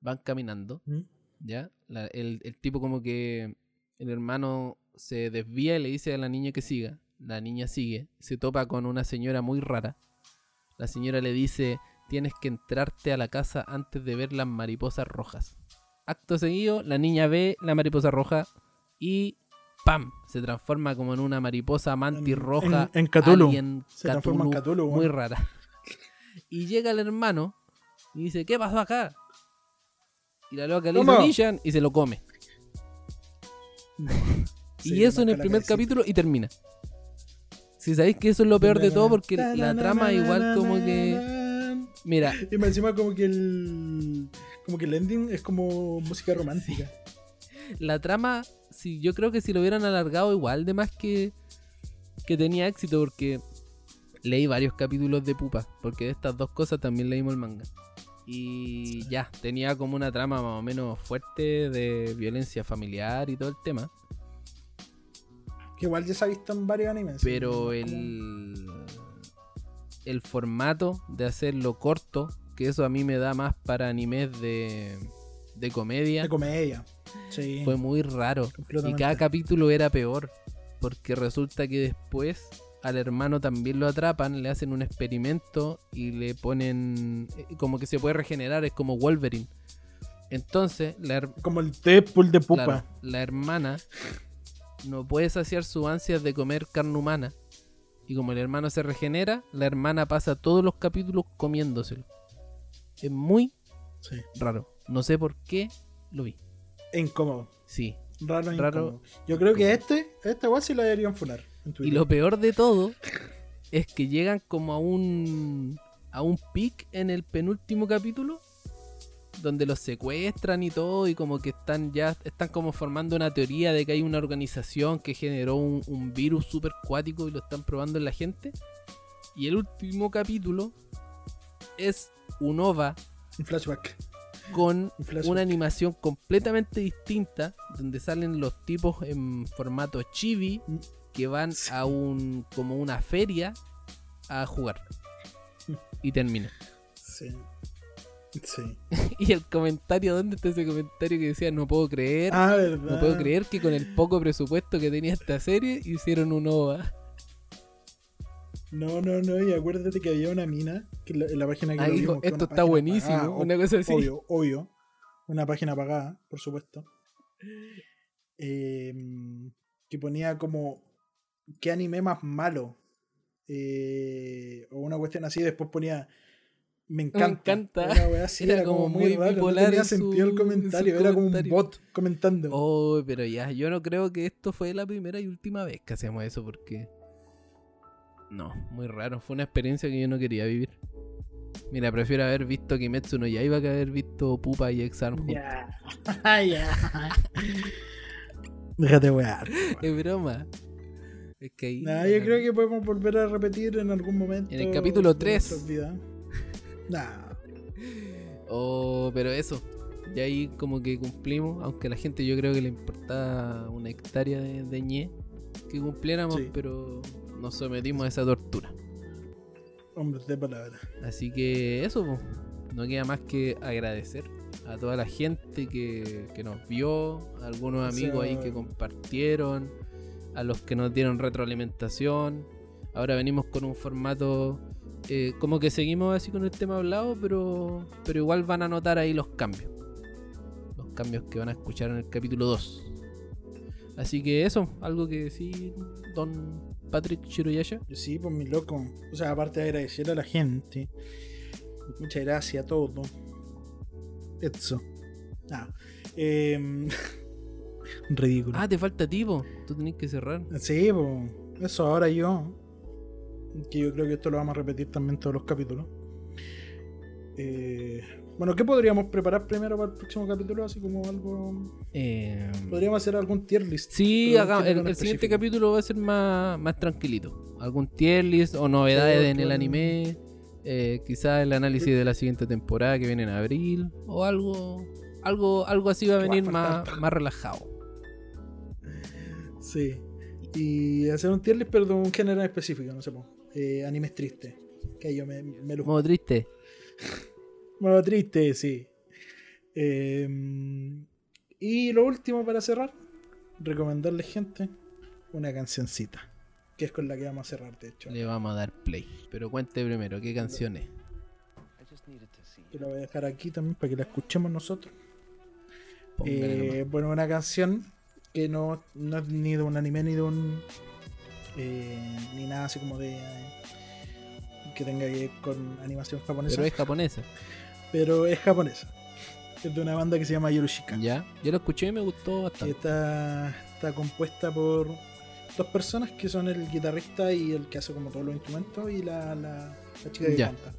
Van caminando. ¿Mm? ¿Ya? La- el, el tipo como que el hermano se desvía y le dice a la niña que siga. La niña sigue. Se topa con una señora muy rara. La señora le dice, tienes que entrarte a la casa antes de ver las mariposas rojas. Acto seguido, la niña ve la mariposa roja y ¡pam! Se transforma como en una mariposa mantis En- roja. en- en Cthulhu. alien Se transforma en Cthulhu, Muy rara. [laughs] Y llega el hermano y dice, ¿qué pasó acá? Y la loca le dice y se lo come. [laughs] Sí, y eso en el primer capítulo y termina. Si sabéis que eso es lo peor de todo porque la trama igual como que... Mira, Y más encima como que el... Como que el ending es como música romántica. la trama, si yo creo que si lo hubieran alargado igual de más que, que tenía éxito porque leí varios capítulos de Pupa, porque de estas dos cosas también leímos el manga. Y ya, tenía como una trama más o menos fuerte de violencia familiar y todo el tema. Que igual ya se ha visto en varios animes. Pero el, el formato de hacerlo corto, que eso a mí me da más para animes de, de comedia, De comedia. Sí. fue muy raro. Y cada capítulo era peor, porque resulta que después al hermano también lo atrapan, le hacen un experimento y le ponen eh, como que se puede regenerar, es como Wolverine. Entonces, la, Como el Deadpool de Pupa. Claro, la hermana no puede saciar sus ansias de comer carne humana. Y como el hermano se regenera, la hermana pasa todos los capítulos comiéndoselo. Es muy Sí. raro. No sé por qué lo vi. Incómodo. Sí. Raro, e Raro. incómodo. Yo creo que este, este igual sí lo deberían funar. en Y lo peor de todo es que llegan como a un a un pic en el penúltimo capítulo donde los secuestran y todo y como que están ya están como formando una teoría de que hay una organización que generó un, un virus super cuático y lo están probando en la gente y el último capítulo es un OVA Un flashback. con Un flashback. una animación completamente distinta donde salen los tipos en formato chibi Mm. que van Sí. a un como una feria a jugar y termina Sí. Sí. [laughs] y el comentario dónde está ese comentario que decía no puedo creer Ah, verdad. no puedo creer que con el poco presupuesto que tenía esta serie hicieron un OVA No, no, no. Y acuérdate que había una mina que la, en la página que Ahí lo dijo, vimos, que esto está buenísimo pagada, una cosa así Obvio, obvio. Una página pagada, por supuesto. Eh, que ponía como qué anime más malo. eh, o una cuestión así, después ponía me encanta. wea Era era, como, como muy, muy raro, no bipolar tenía su- sentido el comentario, era como un bot comentando. Oh, pero ya, yo no creo que esto fue la primera y última vez que hacíamos eso porque... No, muy raro. Fue una experiencia que yo no quería vivir. Mira, prefiero haber visto Kimetsu no Yaiba que haber visto Pupa y X-Arm juntos. Ya, [laughs] ya. [laughs] Déjate wear. Es broma. Es que ahí... Nah, yo creo que podemos volver a repetir en algún momento. En el capítulo de tres. nuestras vidas. Nah. Oh, pero eso. Y ahí como que cumplimos, aunque a la gente yo creo que le importaba una hectárea de, de ñe que cumpliéramos, Sí. pero nos sometimos a esa tortura. Hombres de palabra. Así que eso, po. no queda más que agradecer a toda la gente que, que nos vio, a algunos O amigos ahí que compartieron, a los que nos dieron retroalimentación. Ahora venimos con un formato eh, como que seguimos así con el tema hablado, pero, pero igual van a notar ahí los cambios. Los cambios que van a escuchar en el capítulo 2. Así que eso, algo que decir, don Patrick Shiroyasha. Sí, pues mi loco. O sea, aparte de agradecer a la gente. Muchas gracias a todos. Eso. Ah. em, [laughs] ridículo. Ah, te falta tipo, tú tenés que cerrar. Sí, pues. Eso ahora yo. Que yo creo que esto lo vamos a repetir también en todos los capítulos. Eh, bueno, ¿qué podríamos preparar primero para el próximo capítulo? Así como algo. Eh, Podríamos hacer algún tier list. Sí, el, en el siguiente capítulo va a ser más, más tranquilito. Algún tier list o novedades Sí, en el anime. Eh, quizás el análisis de la siguiente temporada que viene en abril. O algo algo algo así va a Que va a venir más, más relajado. Sí. Y hacer un tier list, pero de un género específico, no sé. po. Eh, animes tristes. Que yo me, me lo Modo triste. Modo triste, sí. Eh, y lo último para cerrar, recomendarles gente una cancioncita. Que es con la que vamos a cerrar, de hecho. Le vamos a dar play. Pero cuente primero, ¿qué canción es? Que la voy a dejar aquí también para que la escuchemos nosotros. Eh, bueno, una canción que no, no es ni de un anime ni de un. Eh, ni nada así como de. eh, que tenga que ver con animación japonesa. Pero es japonesa. pero es japonesa. Es de una banda que se llama Yorushika. Ya. Yo lo escuché y me gustó bastante. está, está compuesta por dos personas que son el guitarrista y el que hace como todos los instrumentos y la, la, la chica que Ya. canta.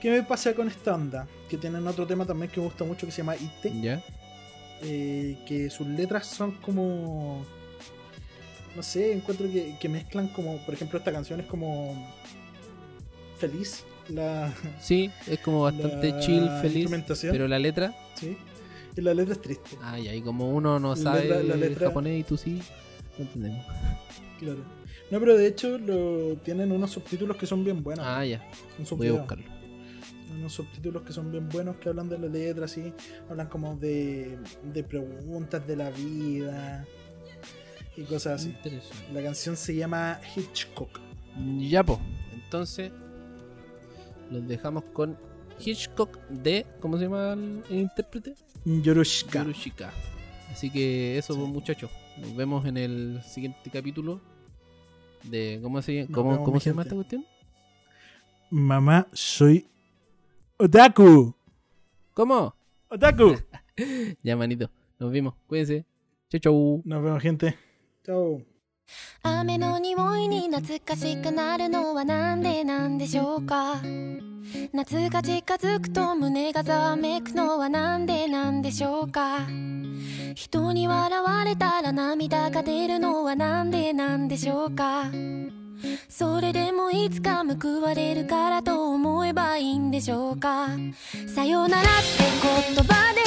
¿Qué me pasa con esta banda? Que tienen otro tema también que me gusta mucho que se llama Ite, Ya. eh, que sus letras son como... No sé, encuentro que, que mezclan como, por ejemplo, esta canción es como feliz, la, Sí, es como bastante la chill, feliz. Pero la letra. ¿sí? y la letra es triste. Ay, ahí como uno no La sabe letra- la letra- japonés y tú sí. No entendemos. Claro. No, pero de hecho lo, tienen unos subtítulos que son bien buenos. Ah, ya. Voy a buscarlo. Unos subtítulos que son bien buenos que hablan de la letra, así. Hablan como de, de preguntas de la vida y cosas así. La canción se llama Hitchcock. Ya, po. Entonces, los dejamos con Hitchcock de. ¿Cómo se llama el, el intérprete? Yorushika. Yorushika. Así que eso, Sí. pues, muchachos. Nos vemos en el siguiente capítulo. De. ¿Cómo se, cómo, vemos, cómo se llama esta cuestión? Mamá, soy Otaku. ¿Cómo? Otaku. [laughs] Ya, manito. Nos vimos. Cuídense. Chau, chau. Nos vemos, gente. Chao. 雨の匂いに懐かしくなるのはなんでなんでしょうか？夏が近づくと胸がざわめくのはなんでなんでしょうか？人に笑われたら涙が出るのはなんでなんでしょうか？それでもいつか報われるからと思えばいいんでしょうか？さよならって言葉で